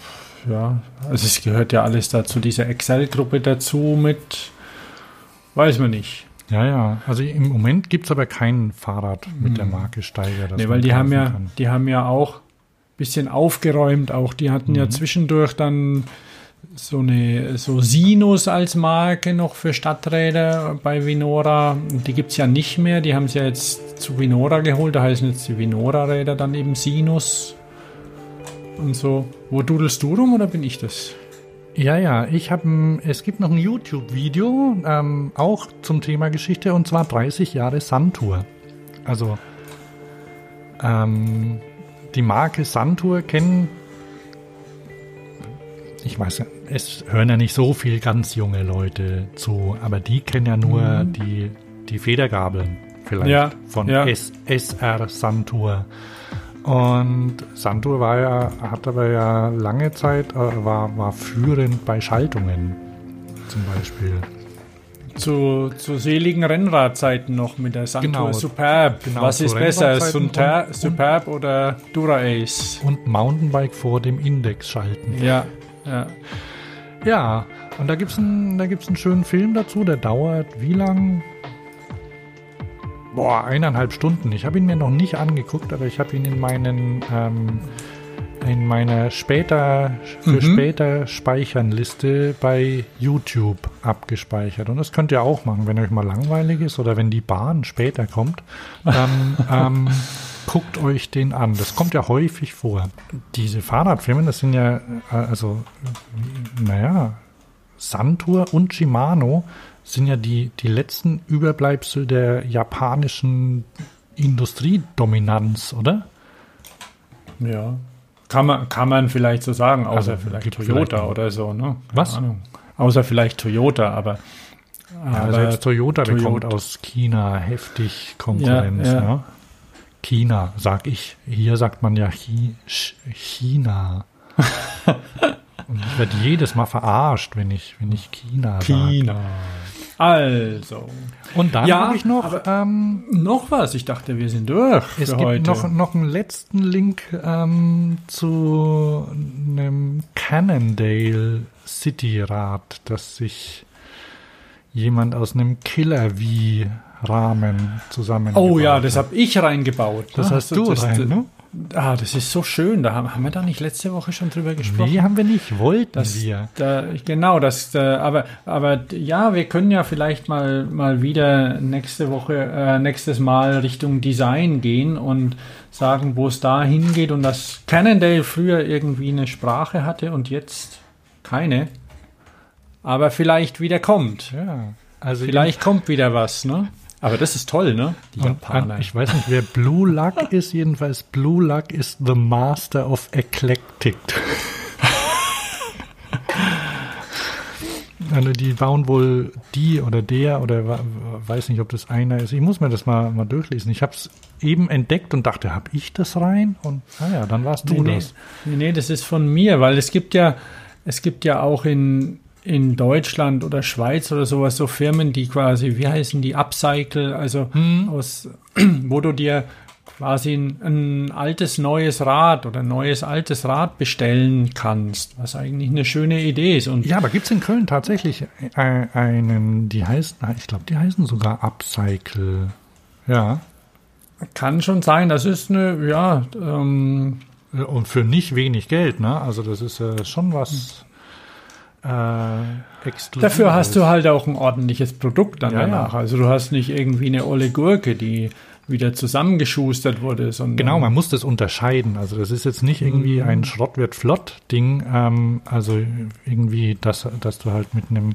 ja, also es gehört ja alles dazu, diese Excel-Gruppe dazu mit, weiß man nicht.
Ja, ja. Also im Moment gibt's aber kein Fahrrad mit der Marke Steiger. das.
Nee, weil die haben ja,
kann.
die haben ja auch ein bisschen aufgeräumt, auch die hatten ja zwischendurch dann so eine so Sinus als Marke noch für Stadträder bei Vinora. Die gibt es ja nicht mehr, die haben es ja jetzt zu Vinora geholt, da heißen jetzt die Vinora-Räder dann eben Sinus und so. Wo dudelst du rum oder bin ich das?
Ja, ja. Ich habe, es gibt noch ein YouTube-Video, ähm, auch zum Thema Geschichte, und zwar 30 Jahre Santur. Also ähm, die Marke Santur kennen. Ich weiß ja, es hören ja nicht so viel ganz junge Leute zu, aber die kennen ja nur die, die Federgabeln vielleicht
Ja,
von
ja.
SR Santur. Und Santur war ja, hat aber ja lange Zeit, äh, war, war führend bei Schaltungen zum Beispiel.
Zu, zu seligen Rennradzeiten noch mit der Santur
Genau.
Superb.
Genau,
Was ist besser, Sunter,
und-
Superb oder Dura-Ace?
Und Mountainbike vor dem Index schalten.
Ja, Ja.
Ja, und da gibt's einen, da gibt's einen schönen Film dazu, der dauert wie lang? Boah, eineinhalb Stunden. Ich habe ihn mir noch nicht angeguckt, aber ich habe ihn in meinen ähm, in meiner später für
Mhm.
später Speichernliste bei YouTube abgespeichert. Und das könnt ihr auch machen, wenn euch mal langweilig ist oder wenn die Bahn später kommt, dann ähm, guckt euch den an. Das kommt ja häufig vor. Diese Fahrradfirmen, das sind ja äh, also naja, Santur und Shimano sind ja die, die letzten Überbleibsel der japanischen Industriedominanz, oder?
Ja. Kann man, kann man vielleicht so sagen, außer
Also,
vielleicht Toyota
vielleicht
oder so, ne? Keine
Was?
Ahnung. Außer vielleicht Toyota, aber.
Ja,
aber
selbst Toyota, bekommt
Toyota-
aus China heftig Konkurrenz.
Ja, ja.
Ne? China, sag ich. Hier sagt man ja Chi Ch- China. Und ich werde jedes Mal verarscht, wenn ich, wenn ich China, sage.
China. Also.
Und dann
Ja,
habe ich noch ähm,
Noch was? Ich dachte, wir sind durch
Es gibt
heute.
noch, noch einen letzten Link ähm, zu einem Cannondale City Rad, das sich jemand aus einem Killer-V-Rahmen zusammen.
oh ja, das habe ich reingebaut.
Das
ne?
hast du
das,
rein, ne?
Ah, das ist so schön. Da haben, haben wir da nicht letzte Woche schon drüber gesprochen?
Nee, haben wir nicht, wollten
Das,
wir.
Da, genau, das, äh, aber, aber ja, wir können ja vielleicht mal, mal wieder nächste Woche, äh, nächstes Mal Richtung Design gehen und sagen, wo es da hingeht und dass Cannondale früher irgendwie eine Sprache hatte und jetzt keine. Aber vielleicht wieder kommt.
Ja, also
Vielleicht kommt wieder was, ne? Aber das ist toll, ne? Die Japaner.
an- ich weiß nicht, wer Blue Luck ist. Jedenfalls Blue Luck ist the Master of Eclectic. Also die bauen wohl die oder der oder weiß nicht, ob das einer ist. Ich muss mir das mal, mal durchlesen. Ich habe es eben entdeckt und dachte, habe ich das rein? Und naja, dann warst du
nee, nee,
das.
nee, nee, das ist von mir, weil es gibt ja, es gibt ja auch in, in Deutschland oder Schweiz oder sowas so Firmen, die quasi, wie heißen die, Upcycle, also aus, wo du dir quasi ein, ein altes neues Rad oder ein neues altes Rad bestellen kannst, was eigentlich eine schöne Idee ist. Und
Ja, da gibt's in Köln tatsächlich einen, die heißen, ich glaube, die heißen sogar Upcycle. Ja.
kann schon sein, das ist eine, ja, ähm,
Und für nicht wenig Geld, ne? Also das ist äh, schon was äh.
Dafür hast du halt auch ein ordentliches Produkt dann
Ja,
danach.
ja.
Also du hast nicht irgendwie eine olle Gurke, die wieder zusammengeschustert wurde,
Genau, man muss das unterscheiden. Also das ist jetzt nicht irgendwie
Mhm.
ein Schrott wird flott Ding. Ähm, also irgendwie, dass, dass du halt mit einem,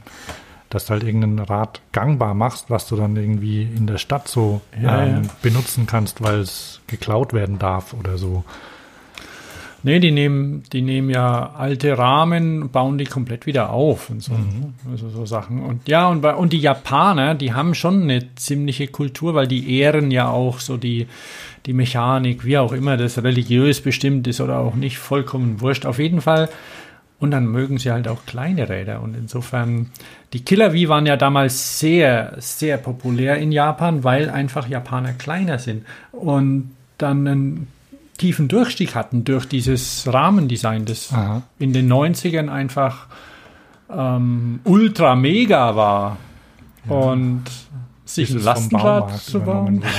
dass du halt irgendein Rad gangbar machst, was du dann irgendwie in der Stadt so
Ja,
ähm, benutzen kannst, weil es geklaut werden darf oder so.
Nee, die nehmen, die nehmen ja alte Rahmen, bauen die komplett wieder auf und so.
Mhm.
Also so Sachen. Und ja, und, bei, und die Japaner, die haben schon eine ziemliche Kultur, weil die ehren ja auch so die, die Mechanik, wie auch immer das religiös bestimmt ist oder auch nicht, vollkommen wurscht. Auf jeden Fall. Und dann mögen sie halt auch kleine Räder. Und insofern, die Killer V waren ja damals sehr, sehr populär in Japan, weil einfach Japaner kleiner sind. Und dann einen tiefen Durchstieg hatten durch dieses Rahmendesign, das
Aha.
in den 90ern einfach ähm, ultra mega war. Und sich ein Lastenrad zu bauen.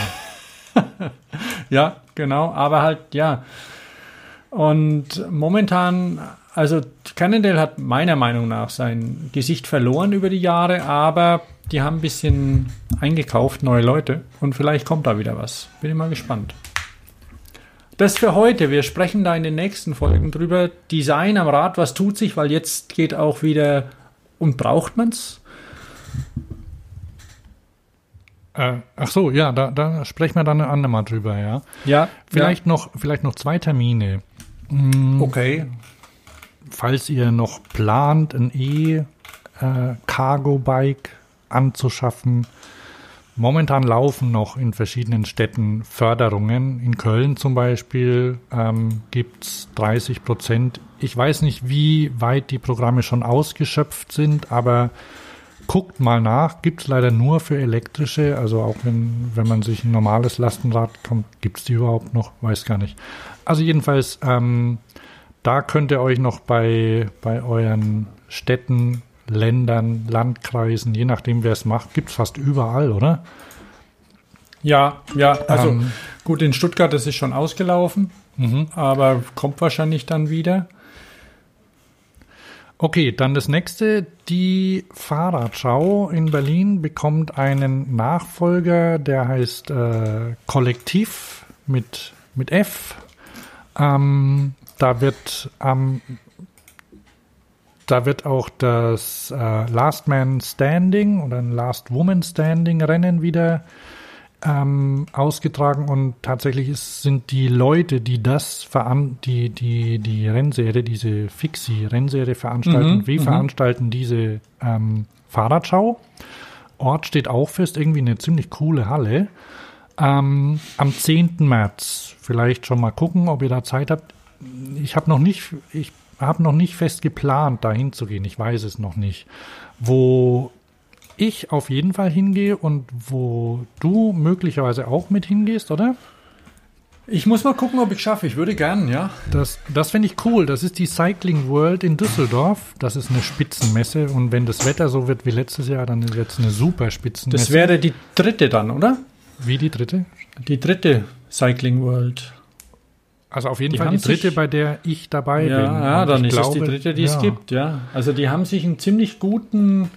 Ja, genau, aber halt, ja. Und momentan, also Cannondale hat meiner Meinung nach sein Gesicht verloren über die Jahre, aber die haben ein bisschen eingekauft, neue Leute. Und vielleicht kommt da wieder was. Bin ich mal gespannt. Das für heute. Wir sprechen da in den nächsten Folgen drüber. Design am Rad, was tut sich, weil jetzt geht auch wieder und braucht man's?
Äh, ach so, ja, da, da sprechen wir dann ein andermal drüber, ja.
Ja,
Vielleicht noch, vielleicht noch zwei Termine.
Ja. okay.
falls ihr noch plant, ein E-Cargo-Bike anzuschaffen. Momentan laufen noch in verschiedenen Städten Förderungen. In Köln zum Beispiel ähm, gibt es 30 Prozent. Ich weiß nicht, wie weit die Programme schon ausgeschöpft sind, aber guckt mal nach. Gibt es leider nur für elektrische. Also auch wenn, wenn man sich ein normales Lastenrad kommt, gibt es die überhaupt noch? Weiß gar nicht. Also jedenfalls ähm, da könnt ihr euch noch bei, bei euren Städten, Ländern, Landkreisen, je nachdem wer es macht, gibt es fast überall, oder?
Ja, ja, also
Ähm.
gut, in Stuttgart, das ist schon ausgelaufen, aber kommt wahrscheinlich dann wieder.
Okay, dann das nächste. Die Fahrradschau in Berlin bekommt einen Nachfolger, der heißt äh, Kollektiv mit, mit F. Ähm, da wird am da wird auch das äh, Last Man Standing oder ein Last Woman Standing Rennen wieder ähm, ausgetragen und tatsächlich ist, sind die Leute, die das veran die, die, die Rennserie, diese Fixie-Rennserie veranstalten,
Mhm,
wie veranstalten diese ähm, Fahrradschau. Ort steht auch fest, irgendwie eine ziemlich coole Halle. Ähm, am 10. März, vielleicht schon mal gucken, ob ihr da Zeit habt. Ich habe noch nicht, ich habe noch nicht fest geplant, da hinzugehen. Ich weiß es noch nicht. Wo ich auf jeden Fall hingehe und wo du möglicherweise auch mit hingehst, oder?
Ich muss mal gucken, ob ich schaffe. Ich würde gern, ja.
Das, das finde ich cool. Das ist die Cycling World in Düsseldorf. Das ist eine Spitzenmesse. Und wenn das Wetter so wird wie letztes Jahr, dann wird es eine super Spitzenmesse.
Das wäre die dritte dann, oder?
wie die dritte?
Die dritte Cycling World.
Also auf jeden
Die
Fall die dritte,
sich-
bei der ich dabei
Ja,
bin.
ja dann
ich
ist es die
glaube,
dritte, die es
ja.
gibt, ja. Also die haben sich einen ziemlich guten,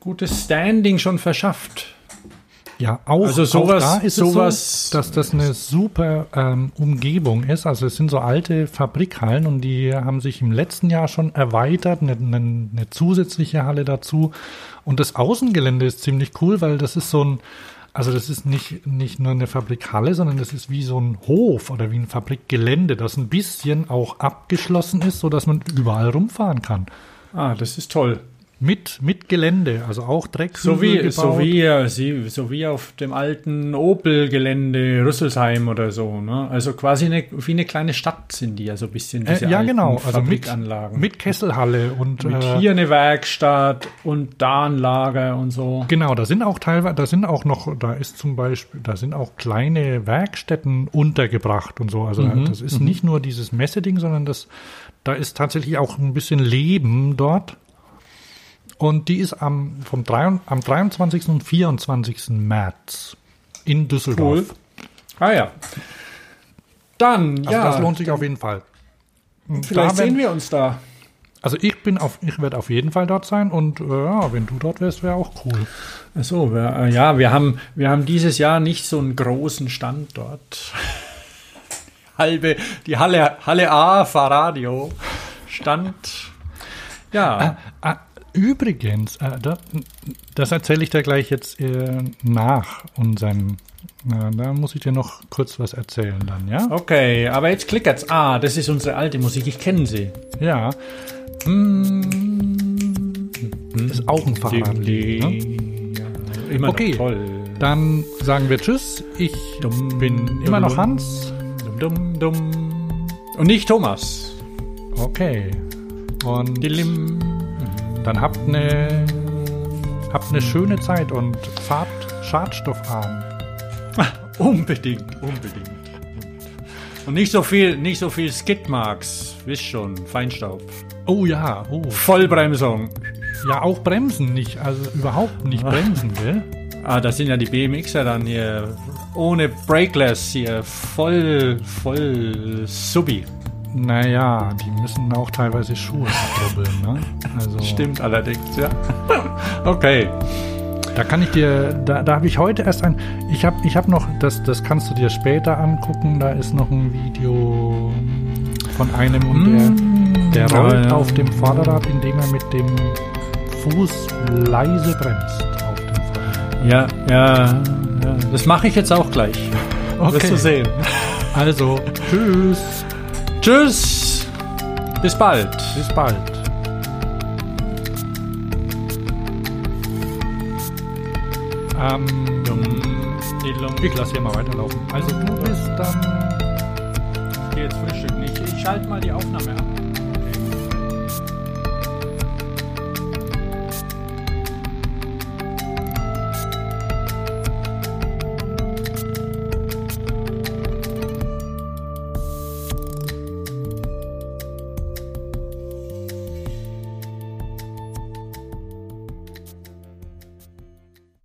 gutes Standing schon verschafft.
Ja, auch,
Also sowas-
auch da ist
sowas-
es so, dass das eine super ähm, Umgebung ist. Also es sind so alte Fabrikhallen und die haben sich im letzten Jahr schon erweitert, eine, eine, eine zusätzliche Halle dazu. Und das Außengelände ist ziemlich cool, weil das ist so ein, also das ist nicht, nicht nur eine Fabrikhalle, sondern das ist wie so ein Hof oder wie ein Fabrikgelände, das ein bisschen auch abgeschlossen ist, sodass man überall rumfahren kann.
Ah, das ist toll.
Mit, mit Gelände, also auch Dreck.
So wie, so, wie, äh, so wie auf dem alten Opel-Gelände Rüsselsheim oder so. Ne? Also quasi eine, wie eine kleine Stadt sind die, also ein bisschen diese
Äh, ja,
alten
genau. Also mit,
Fabrikanlagen.
mit Kesselhalle und
Mit
äh,
hier eine Werkstatt und da ein Lager und so.
genau, da sind auch teilweise, da sind auch noch, da ist zum Beispiel, da sind auch kleine Werkstätten untergebracht und so. Also
Mhm,
das ist nicht nur dieses Messeding, sondern das, da ist tatsächlich auch ein bisschen Leben dort. Und die ist am, vom drei, am 23. und 24. März in Düsseldorf.
Cool. Ah ja. Dann,
Also
ja,
das lohnt sich auf jeden Fall.
vielleicht
Da
sehen
werden-
wir uns da.
Also ich bin auf, ich werde auf jeden Fall dort sein und äh, ja, wenn du dort wärst, wäre auch cool.
Achso, wir, äh, ja, wir haben, wir haben dieses Jahr nicht so einen großen Stand dort. Halbe, die Halle, Halle A, Fahrradio, Stand. Ja,
Ah, übrigens, äh, da, das erzähle ich dir gleich jetzt äh, nach unserem. Na, da muss ich dir noch kurz was erzählen dann, ja?
okay, aber jetzt klickert's. Ah, das ist unsere alte Musik, ich kenne sie.
Ja. Hm, ist auch ein Fahrradlied. Ne?
Immer
Okay.
toll.
Dann sagen wir Tschüss. Ich
Dumm,
bin
dumm,
immer noch. Hans.
Dumm, dumm, dumm. Und nicht Thomas.
Okay. Und
Dilim.
Dann habt eine habt eine schöne Zeit und fahrt schadstoffarm.
Unbedingt, unbedingt. Und nicht so viel, nicht so viel Skidmarks, wisst schon, Feinstaub.
Oh ja, oh.
Vollbremsung.
Ja, auch bremsen nicht, also überhaupt nicht bremsen, gell?
Ah, das sind ja die BMXer dann hier ohne Brakeless hier, voll, voll Subi.
Naja, die müssen auch teilweise Schuhe abrubbeln, ne? Also,
Stimmt allerdings, ja. okay.
Da kann ich dir, da, da habe ich heute erst ein, ich habe ich hab noch, das, das kannst du dir später angucken, da ist noch ein Video von einem und der, der rollt auf dem Vorderrad, indem er mit dem Fuß leise bremst auf dem Vorderrad.
Ja, ja, ja. Das mache ich jetzt auch gleich. Wirst du sehen.
Also, tschüss,
Tschüss. Bis bald.
bis bald. Ähm, ich lasse hier mal weiterlaufen. Also du bist dann
Geh jetzt frühstücken. Ich, ich schalte mal die Aufnahme ab.